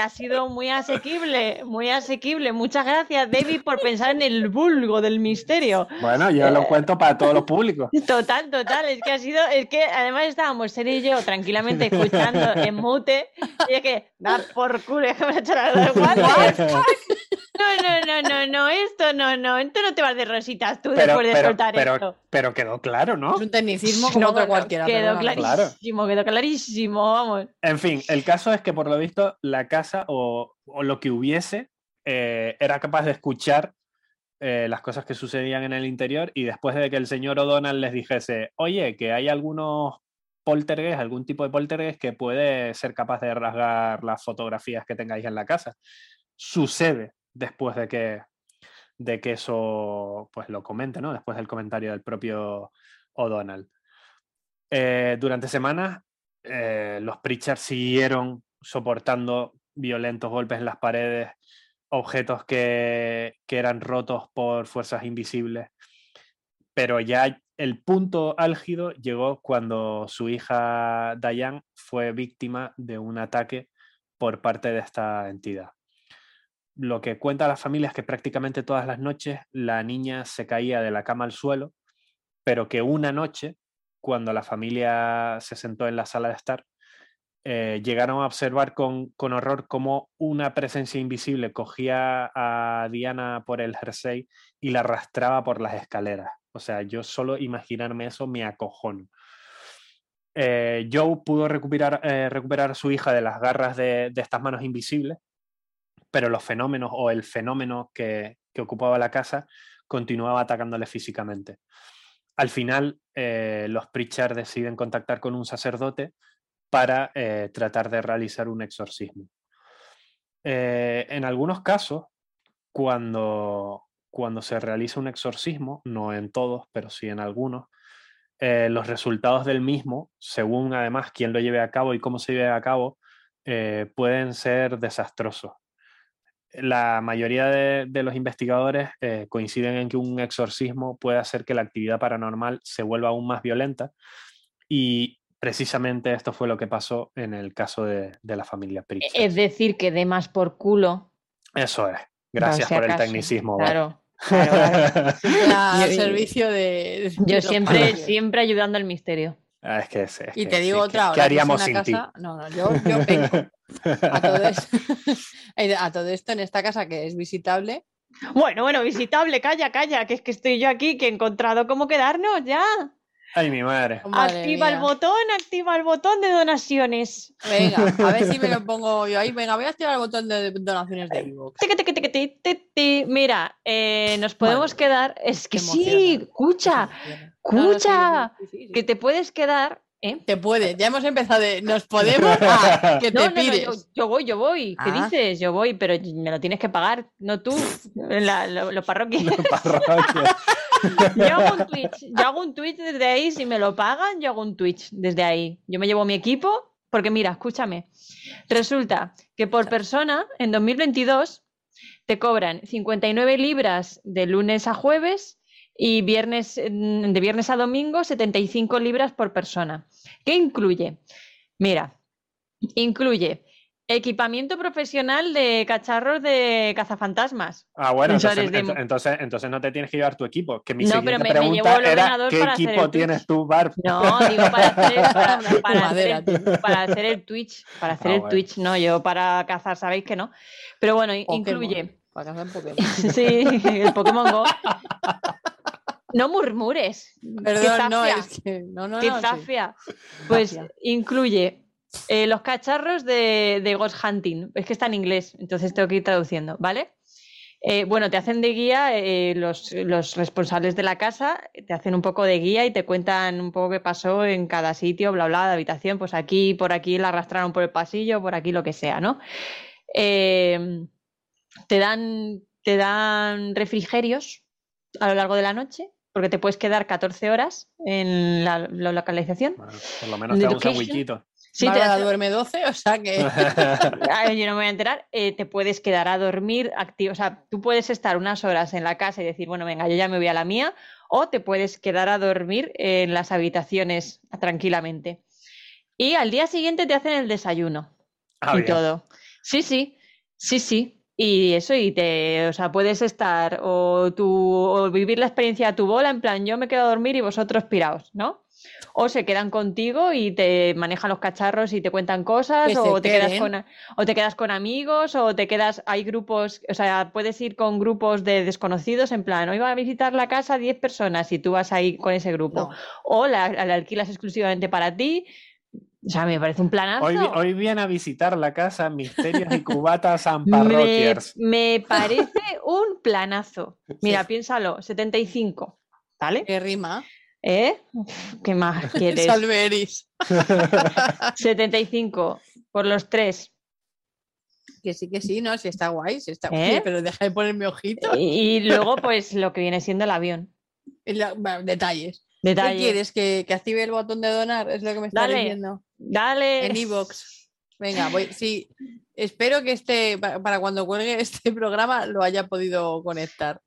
ha sido muy asequible, muy asequible. Muchas gracias, David, por pensar en el vulgo del misterio. Bueno, yo lo cuento para todos los públicos. (laughs) Total, total es que ha sido, es que además estábamos Ser y yo tranquilamente escuchando en mute, y es que, da por culo, (laughs) déjame echar (laughs) No, no, no, no, no, esto no, no, esto no te vas de rositas tú pero, después de pero, soltar pero, esto. Pero quedó claro, ¿no? Es un tecnicismo como no, otro cualquiera. Quedó clarísimo, claro. quedó clarísimo, vamos. En fin, el caso es que por lo visto la casa o, o lo que hubiese eh, era capaz de escuchar eh, las cosas que sucedían en el interior y después de que el señor O'Donnell les dijese, oye, que hay algunos poltergeist, algún tipo de poltergeist que puede ser capaz de rasgar las fotografías que tengáis en la casa. Sucede después de que, de que eso pues lo comente, ¿no? Después del comentario del propio O'Donnell. Eh, durante semanas, eh, los Pritchard siguieron soportando violentos golpes en las paredes, objetos que, que, eran rotos por fuerzas invisibles, pero ya el punto álgido llegó cuando su hija Diane fue víctima de un ataque por parte de esta entidad. Lo que cuenta la familia es que prácticamente todas las noches la niña se caía de la cama al suelo, pero que una noche, cuando la familia se sentó en la sala de estar, eh, llegaron a observar con, con horror cómo una presencia invisible cogía a Diana por el jersey y la arrastraba por las escaleras. O sea, yo solo imaginarme eso me acojono. Eh, Joe pudo recuperar, eh, recuperar a su hija de las garras de, de estas manos invisibles, pero los fenómenos o el fenómeno que, que ocupaba la casa continuaba atacándole físicamente. Al final, eh, los Pritchard deciden contactar con un sacerdote para eh, tratar de realizar un exorcismo. En algunos casos, cuando, cuando se realiza un exorcismo, no en todos, pero sí en algunos, eh, los resultados del mismo, según además quién lo lleve a cabo y cómo se lleve a cabo, eh, pueden ser desastrosos. La mayoría de, de los investigadores eh, coinciden en que un exorcismo puede hacer que la actividad paranormal se vuelva aún más violenta y precisamente esto fue lo que pasó en el caso de, de la familia Pritchard. Es decir, que dé más por culo. Eso es. Gracias si por el tecnicismo. Val. Claro. claro, (laughs) claro. Al servicio de. Yo siempre, siempre ayudando al misterio. Ah, es que es- es Y que te digo sí, otra, ¿qué- ahora ¿Qué que es haríamos una sin ti? casa- No, no, yo, yo vengo. A todo, esto, (laughs) a todo esto en esta casa que es visitable. Bueno, bueno, visitable, calla, calla, que es que estoy yo aquí, que he encontrado cómo quedarnos ya. Ay, mi madre. Madre activa el botón, activa el botón de donaciones. Venga, a ver si me lo pongo yo ahí. Venga, voy a activar el botón de donaciones de Evox. Mira, eh, nos podemos Madre, quedar. Es que sí, escucha, qué emociona. No, no, sí, escucha, sí, que te puedes quedar. ¿eh? Te puede, ya hemos empezado de nos (laughs) podemos a que te No, no, no, pides. yo, yo voy, yo voy. ¿Qué Ah. dices? Yo voy, pero me lo tienes que pagar, no tú, la, lo- los parroquias. (laughs) Parroquia. (laughs) Yo hago un Twitch, yo hago un Twitch desde ahí, si me lo pagan, yo hago un Twitch desde ahí. Yo me llevo mi equipo, porque mira, escúchame. Resulta que por persona, en 2022, te cobran 59 libras de lunes a jueves y viernes, mm, de viernes a domingo 75 libras por persona. ¿Qué incluye? Mira, incluye equipamiento profesional de cacharros de cazafantasmas. Ah, bueno, entonces, de entonces, entonces no te tienes que llevar tu equipo. Que mi No, siguiente pero me- me pregunta llevo el era ordenador ¿qué para hacer el equipo Twitch. tienes tú, Barb? No, digo para hacer, (laughs) para, hacer madera, el, para hacer el Twitch, para hacer Ah, el bueno. Twitch, no, yo para cazar, sabéis que no. Pero bueno, Pokémon, incluye, Para cazar Pokémon. (laughs) sí, el Pokémon Go. No murmures. Perdón, no, es que. No, no, qué no. sí. zafia. Pues incluye eh, los cacharros de, de Ghost Hunting. Es que está en inglés, entonces tengo que ir traduciendo, ¿vale? Eh, bueno, te hacen de guía eh, los, los responsables de la casa, te hacen un poco de guía y te cuentan un poco qué pasó en cada sitio, bla, bla, de habitación, pues aquí, por aquí la arrastraron por el pasillo, por aquí lo que sea, ¿no? Eh, te dan, te dan refrigerios a lo largo de la noche, porque te puedes quedar 14 horas en la, la localización. Bueno, por lo menos te da un. Sí, te Bárbara duerme 12, o sea que. (laughs) Ay, yo no me voy a enterar, eh, te puedes quedar a dormir activo, o sea, tú puedes estar unas horas en la casa y decir, bueno, venga, yo ya me voy a la mía, o te puedes quedar a dormir en las habitaciones tranquilamente. Y al día siguiente te hacen el desayuno Ah, y bien. todo. Sí, sí, sí, sí. Y eso, y te, o sea, puedes estar o, tú, o vivir la experiencia a tu bola, en plan, yo me quedo a dormir y vosotros piraos, ¿no? O se quedan contigo y te manejan los cacharros y te cuentan cosas, Que o te quedas con, o te quedas con amigos, o te quedas, hay grupos, o sea, puedes ir con grupos de desconocidos, en plan, hoy va a visitar la casa 10 personas y tú vas ahí con ese grupo. No. O la, la alquilas exclusivamente para ti. O sea, me parece un planazo. Hoy, hoy viene a visitar la casa Misterios y Cubatas and (laughs) Me, me parece un planazo. Mira, Sí. piénsalo, 75, ¿vale? Que rima. ¿Eh? Uf, ¿Qué más (laughs) quieres? Salveris. (laughs) 75 por los tres. Que sí, que sí, no, sí está guay, sí está ¿Eh? guay. Pero deja de poner mi ojito. Y, y luego, pues, lo que viene siendo el avión. Y la- bueno, detalles. Detalle. ¿Qué quieres? ¿Que, que active el botón de donar? Es lo que me está Dale. diciendo. Dale. En Evox. Venga, voy. Sí, espero que este, pa- para cuando cuelgue este programa, lo haya podido conectar.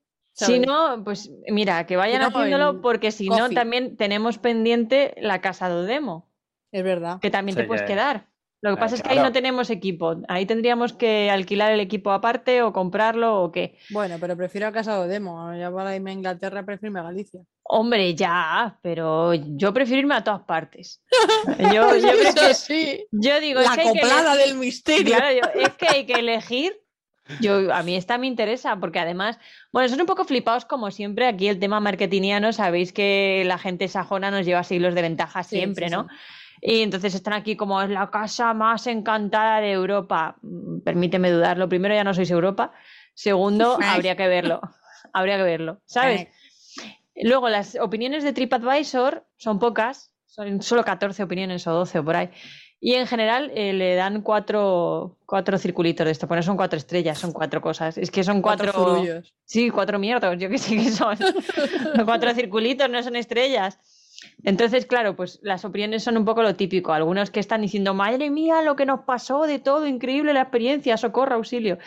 Si no, pues mira, que vayan Si no, haciéndolo porque si no también tenemos pendiente la casa de demo, Es verdad. que también te puedes que- quedar. Lo que Ah, pasa es que ahí no tenemos equipo. Ahí tendríamos que alquilar el equipo aparte o comprarlo o qué. Bueno, pero prefiero a Casa de Demo. Ya para irme a Inglaterra, prefiero irme a Galicia. Hombre, ya, pero yo prefiero irme a todas partes. (laughs) Yo, yo, Eso prefiero- sí. yo digo, es La que hay que acoplada elegir- del misterio. Claro, yo- es que hay que elegir. Yo, a mí esta me interesa porque además, bueno, son un poco flipados como siempre. Aquí el tema marketingiano, sabéis que la gente sajona nos lleva siglos de ventaja Sí, siempre, sí, ¿no? Y entonces están aquí como es la casa más encantada de Europa. Mm, Permíteme dudarlo. Primero, ya no sois Europa. Segundo, (laughs) Ay. habría que verlo. Habría que verlo, ¿sabes? Luego, las opiniones de TripAdvisor son pocas, son solo 14 opiniones o 12 o por ahí. Y en general eh, le dan cuatro, cuatro circulitos de esto, pues no son cuatro estrellas, son cuatro cosas. Es que son Cuatro cuatro. sí, cuatro mierdos, yo que sé que son. (laughs) cuatro circulitos, no son estrellas. Entonces, claro, pues las opiniones son un poco lo típico. Algunos que están diciendo, madre mía, lo que nos pasó de todo, increíble la experiencia, socorro, auxilio.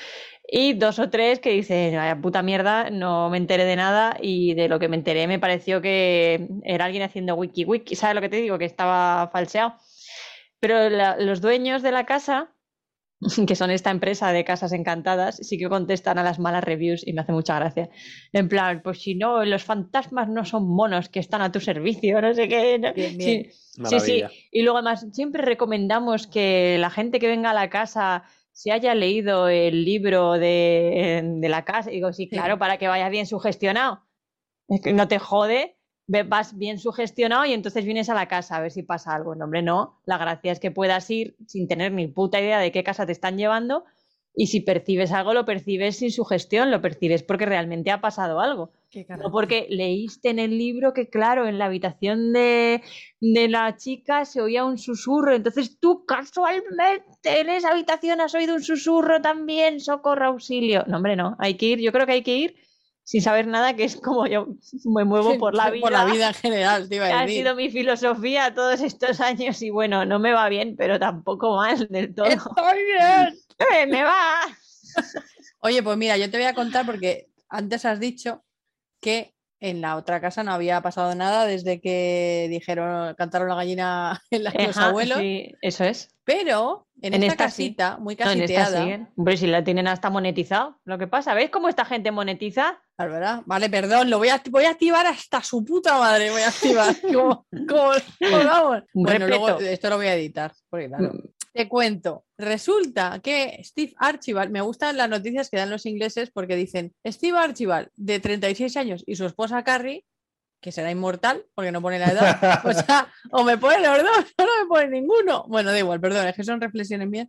Y dos o tres que dicen, vaya puta mierda, no me enteré de nada y de lo que me enteré me pareció que era alguien haciendo wiki wiki, ¿sabes lo que te digo? Que estaba falseado. Pero la- los dueños de la casa, (laughs) que son esta empresa de casas encantadas, sí que contestan a las malas reviews y me hace mucha gracia. En plan, pues si no, los fantasmas no son monos que están a tu servicio, (laughs) no sé qué. no- Bien, Sí, bien. Sí, sí. Maravilla. Y luego además siempre recomendamos que la gente que venga a la casa se haya leído el libro de, de la casa. Y digo, sí, claro, para que vaya bien sugestionado. Es que no te jode, vas bien sugestionado y entonces vienes a la casa a ver si pasa algo. No, hombre, no. La gracia es que puedas ir sin tener ni puta idea de qué casa te están llevando. Y si percibes algo, lo percibes sin sugestión, lo percibes porque realmente ha pasado algo. No porque leíste en el libro que, claro, en la habitación de, de la chica se oía un susurro. Entonces tú casualmente en esa habitación has oído un susurro también, socorro, auxilio. No, hombre, no. Hay que ir, yo creo que hay que ir sin saber nada, que es como yo me muevo por la vida. Por la vida en general, te iba (laughs) Ha sido mi filosofía todos estos años y bueno, no me va bien, pero tampoco mal del todo. Estoy (laughs) bien. ¡Eh, ¡Me va! (laughs) Oye, pues mira, yo te voy a contar porque antes has dicho que en la otra casa no había pasado nada desde que dijeron, cantaron la gallina (laughs) en la- los Ajá, abuelos, sí, eso es. pero en, En esta, esta sí. casita, muy No, en esta casiteada, siguen. Hombre, si la tienen hasta monetizado. Lo que pasa, ¿veis cómo esta gente monetiza? Claro, ¿verdad? Vale, perdón, lo voy a, voy a activar hasta su puta madre, voy a activar. (laughs) ¿Cómo, cómo- cómo vamos? Bueno, luego respeto. esto lo voy a editar, porque claro. Te cuento, resulta que Steve Archibald, me gustan las noticias que dan los ingleses porque dicen, Steve Archibald, de 36 años, y su esposa Carrie, que será inmortal, porque no pone la edad, (laughs) o sea, o me pone los dos o (laughs) no me pone ninguno. Bueno, da igual, perdón, es que son reflexiones mías.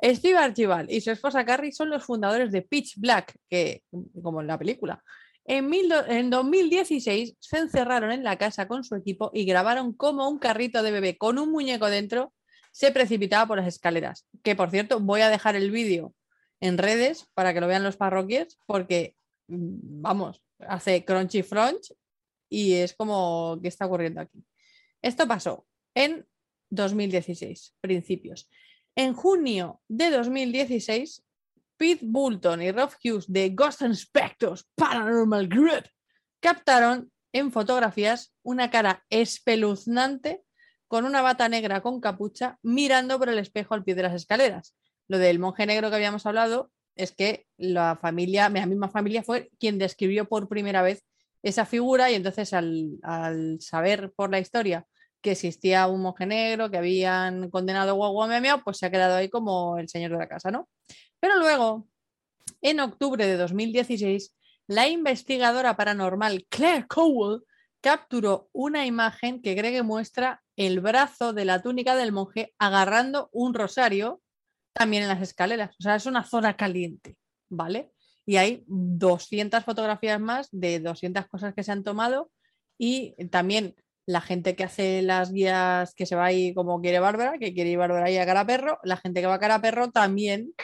Steve Archibald y su esposa Carrie son los fundadores de Pitch Black, que, como en la película. En, mil en 2016 se encerraron en la casa con su equipo y grabaron como un carrito de bebé con un muñeco dentro se precipitaba por las escaleras. Que por cierto, voy a dejar el vídeo en redes para que lo vean los parroquias, porque mm, vamos, hace crunchy frunch y es como ¿qué está ocurriendo aquí? Esto pasó en 2016, principios. En junio de 2016, Pete Boulton y Rob Hughes de Ghost Inspectors Paranormal Group captaron en fotografías una cara espeluznante con una bata negra con capucha mirando por el espejo al pie de las escaleras. Lo del monje negro que habíamos hablado es que la familia, la misma familia fue quien describió por primera vez esa figura y entonces al, saber por la historia que existía un monje negro, que habían condenado a Guaguamemeo, pues se ha quedado ahí como el señor de la casa, ¿no? Pero luego, en octubre de 2016, la investigadora paranormal Claire Cowell capturó una imagen que que muestra el brazo de la túnica del monje agarrando un rosario también en las escaleras. O sea, es una zona caliente, ¿vale? Y hay 200 fotografías más de 200 cosas que se han tomado y también la gente que hace las guías que se va ahí como quiere Bárbara, que quiere ir Bárbara ahí a cara perro, la gente que va a cara perro también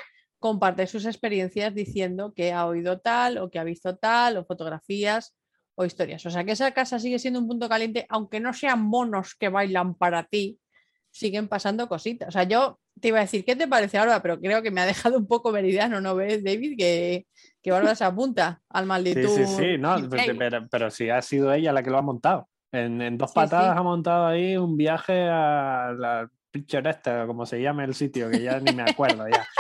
comparte sus experiencias diciendo que ha oído tal o que ha visto tal o fotografías o historias. O sea que esa casa sigue siendo un punto caliente, aunque no sean monos que bailan para ti, siguen pasando cositas. O sea, yo te iba a decir, ¿qué te parece ahora? Pero creo que me ha dejado un poco meridiano, ¿no ves, David? Que, Que Bárbara se apunta al Sí, maldito. sí, sí, no, Big pero, pero- sí ha sido ella la que lo ha montado. En, en dos Sí, patadas sí. ha montado ahí un viaje a la Picture esta, como se llame el sitio, que ya ni me acuerdo ya. (laughs)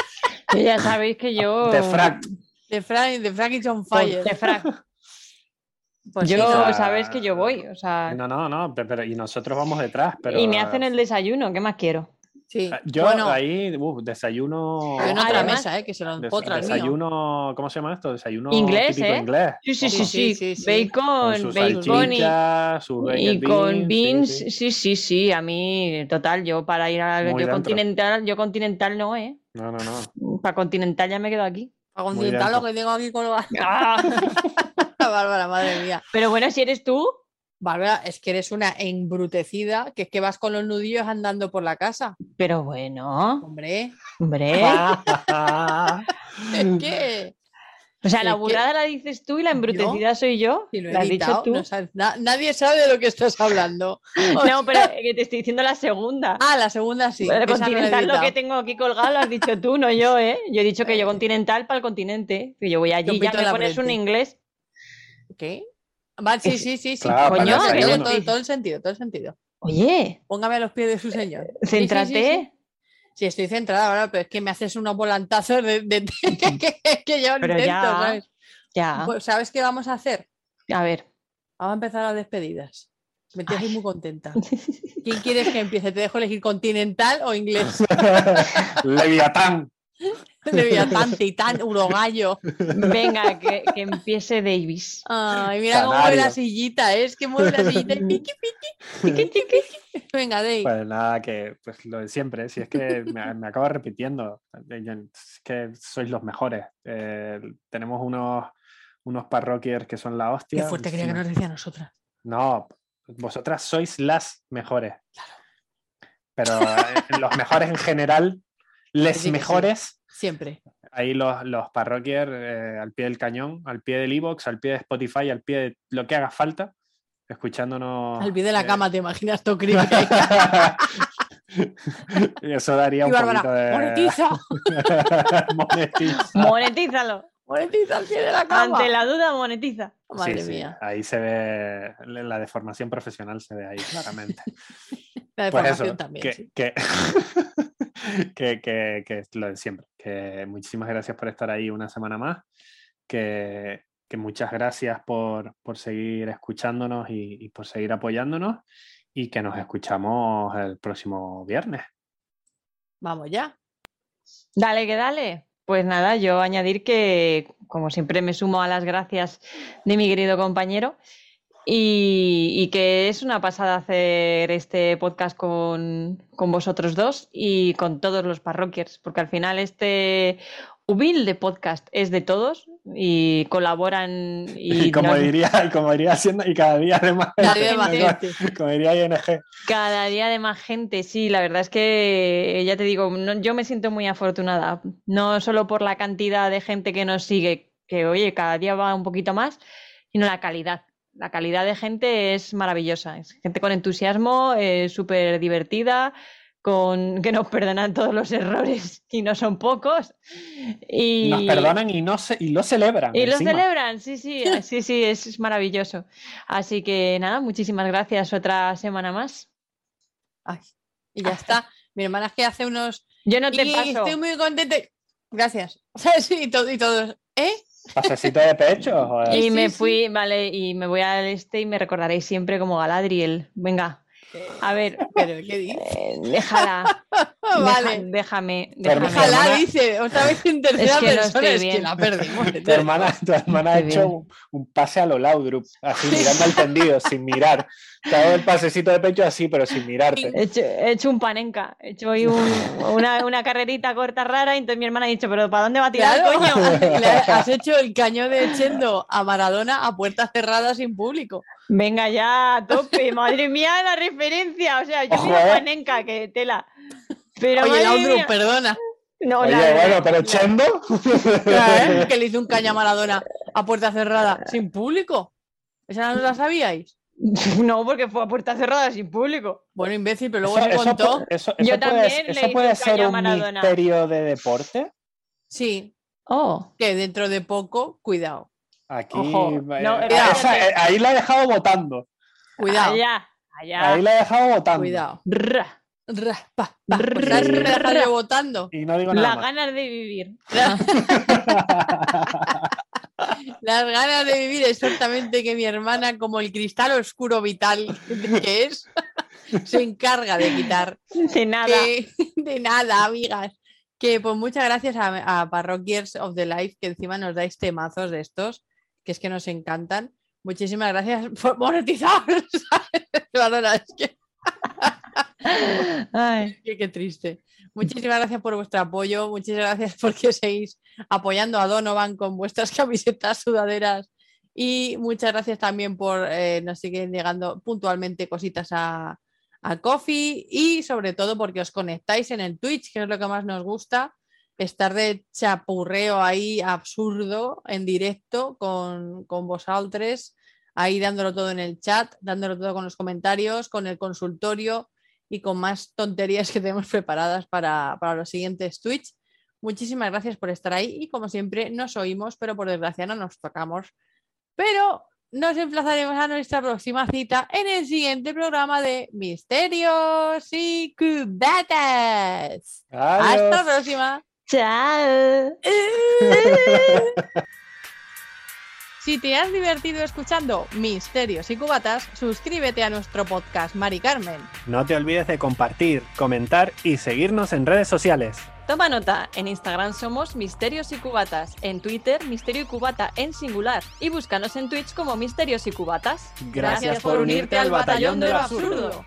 Ya sabéis que yo. De Fract. De Frank, de Frank is on Pues, fire. de frac. Pues yo o sea, sabéis que yo voy. O sea, No, no, no, pe- pero, y nosotros vamos detrás, pero... y me hacen el desayuno, ¿qué más quiero? sí. eh, Yo bueno, ahí, uf, desayuno... hay en otra Además- mesa, ¿eh? Que se lo des- empotra mío. desayuno, ¿cómo se llama esto? Desayuno Inglés, típico ¿eh? inglés. Sí, sí, Sí, sí, sí, sí. Bacon, Con bacon y, y con sí, beans. sí. Sí, sí, sí, A mí, total, yo para ir a Muy yo dentro. continental, yo continental no, ¿eh? No, no, no. Para continental ya me quedo aquí. A Muy continental lo que tengo aquí con Ah, (laughs) (laughs) Bárbara, madre mía. Pero bueno, si eres tú, Bárbara, es que eres una embrutecida, que es que vas con los nudillos andando por la casa. pero bueno, Hombre, hombre. (laughs) es (laughs) que O sea, la que- burrada la dices tú y la embrutecida soy yo. si lo he ¿La has dicho tú? no sabes- na- nadie sabe de lo que estás hablando. No, pero que te estoy diciendo la segunda. Ah, la segunda sí. Bueno, no continental lo que tengo aquí colgado lo has dicho tú, no yo, ¿eh? Yo he dicho que yo continental para el continente. Que yo voy allí y ya me pones un inglés. ¿Qué? Vale, sí, sí, sí, sí. Claro, Coño, tiene todo, todo el sentido, todo el sentido. Oye, Póngame a los pies de su señor. Sí, sí, sí, céntrate. sí. Sí, estoy centrada ahora, pero es que me haces unos volantazos de, de- (laughs) que, que yo Pero intento, ya. ¿sabes? Ya, Pues, ¿Sabes qué vamos a hacer? a ver. Vamos a empezar las despedidas. Me tienes muy contenta. (laughs) ¿Quién quieres que empiece? ¿Te dejo elegir continental o inglés? (laughs) Leviatán. (laughs) Leviatán, titán, urogallo. Venga, que, que empiece Davis. Ay, mira cómo mueve la sillita, ¿eh? es que mueve la sillita y piqui, piqui, piqui, piqui. Venga, Dave. Pues nada, que pues lo de siempre, si es que me, me acabo repitiendo, es que sois los mejores. Eh, tenemos unos, unos parroquiers que son la hostia. Qué fuerte quería que nos decía a nosotras. No, vosotras sois las mejores. Pero eh, los mejores en general, les sí que sí. mejores, Siempre. ahí los, los parroquiers eh, al pie del cañón, al pie del iVoox, al pie de Spotify, al pie de lo que haga falta, escuchándonos. Al pie de la eh, cama, ¿te imaginas tú, (laughs) creepy? y eso daría y un Bárbara, poquito de. monetiza, (laughs) Monetiza. Monetízalo. Monetiza al pie de la cama. Ante la duda, monetiza. Madre Sí, sí, mía. Ahí se ve la deformación profesional, se ve ahí claramente. (laughs) La Pues deformación eso, también. que, sí. que, (laughs) que, que- que es lo de siempre. Que muchísimas gracias por estar ahí una semana más. Que, que muchas gracias por, por seguir escuchándonos y, y por seguir apoyándonos. Y que nos escuchamos el próximo viernes. Vamos ya. Dale, que dale. Pues nada, yo añadir que, como siempre, me sumo a las gracias de mi querido compañero y, que es una pasada hacer este podcast con, con vosotros dos y con todos los parroquiers, porque al final este humilde podcast es de todos y colaboran y, Y, (laughs) como diría, y como diría haciendo, y cada día de más Cada día más gente. gente. (laughs) como diría ING. Cada día de más gente, sí, la verdad es que ya te digo, no- yo me siento muy afortunada, no solo por la cantidad de gente que nos sigue, que oye, cada día va un poquito más, sino la calidad. La calidad de gente es maravillosa, es gente con entusiasmo, eh, súper divertida, con que nos perdonan todos los errores (laughs) y no son pocos. Y, Nos perdonan y, no se, y lo celebran. y lo encima. celebran, sí, sí, (laughs) sí, sí, es, es maravilloso. Así que nada, muchísimas gracias otra semana más. Ay, y ya está. Mi hermana es que hace unos. Yo no te y paso. estoy muy contenta. Gracias. (laughs) ¿Sabes? Y, todo, y todos. ¿Eh? Pasecito de pecho. joder. Y Sí, me sí. fui, vale, y me voy al este y me recordaréis siempre como Galadriel. Venga, a ver, ¿Pero qué dices? eh, déjala. (laughs) Deja- vale. déjame, déjame. hermana- dice, otra vez en tercera Es que persona, es la perdimos. (laughs) Tu hermana, tu hermana ha hecho un, un pase a lo Laudrup, así mirando al tendido, sin mirar. (laughs) Te ha dado el pasecito de pecho así, pero sin mirarte. He hecho, he hecho un panenca, he hecho hoy un- una, una carrerita corta rara y entonces mi hermana ha dicho, pero ¿para dónde va a tirar, Claro, coño? (laughs) has hecho el caño de Echendo a Maradona a puertas cerradas sin público. Venga ya, tope, (laughs) madre mía, la referencia. O sea, yo miro eh. panenca, que tela. Pero Oye, Laudrup, perdona. No, Oye, la- bueno, pero Chendo. ¿eh? (laughs) Que le hizo un caño a Maradona a puerta cerrada sin público. ¿Esa no la sabíais? (laughs) No, porque fue a puerta cerrada sin público. Bueno, imbécil, pero luego Eso, se eso contó. eso- Yo puede, también eso puede un ser un misterio de deporte. Sí. Oh, que dentro de poco, cuidado, Aquí. Ojo, no, eh, esa- eh, ahí la he dejado votando. cuidado, allá, allá. Ahí la he dejado votando. cuidado. Ra. Ra, pa, pa. Ra, Pues. Y no digo nada Las más. ganas de vivir. (laughs) Las ganas de vivir exactamente que mi hermana, como el cristal oscuro vital que es, (laughs) se encarga de quitar. De nada. Que- (laughs) de nada, amigas. Que pues muchas gracias a, a Parroquiers of the Life, que encima nos dais temazos de estos, que es que nos encantan. Muchísimas gracias por monetizar. (laughs) ¿sabes? Perdona, es que, Qué triste. Muchísimas gracias por vuestro apoyo. Muchísimas gracias porque seguís apoyando a Donovan con vuestras (laughs) camisetas sudaderas. Y muchas gracias también por eh, nos siguen llegando puntualmente cositas a, a Coffee y sobre todo porque os conectáis en el Twitch, que es lo que más nos gusta, estar de chapurreo ahí absurdo en directo con, con vosotros, ahí dándolo todo en el chat, dándolo todo con los comentarios, con el consultorio y con más tonterías que tenemos preparadas para, para los siguientes Twitch. Muchísimas gracias por estar ahí y como siempre nos oímos, pero por desgracia no nos tocamos. Pero nos emplazaremos a nuestra próxima cita en el siguiente programa de Misterios y Cubatas. Hasta la próxima. chao. (laughs) Si te has divertido escuchando Misterios y Cubatas, suscríbete a nuestro podcast Mari Carmen. No te olvides de compartir, comentar y seguirnos en redes sociales. Toma nota, en Instagram somos Misterios y Cubatas, en Twitter Misterio y Cubata en singular y búscanos en Twitch como Misterios y Cubatas. Gracias por unirte al batallón de lo absurdo.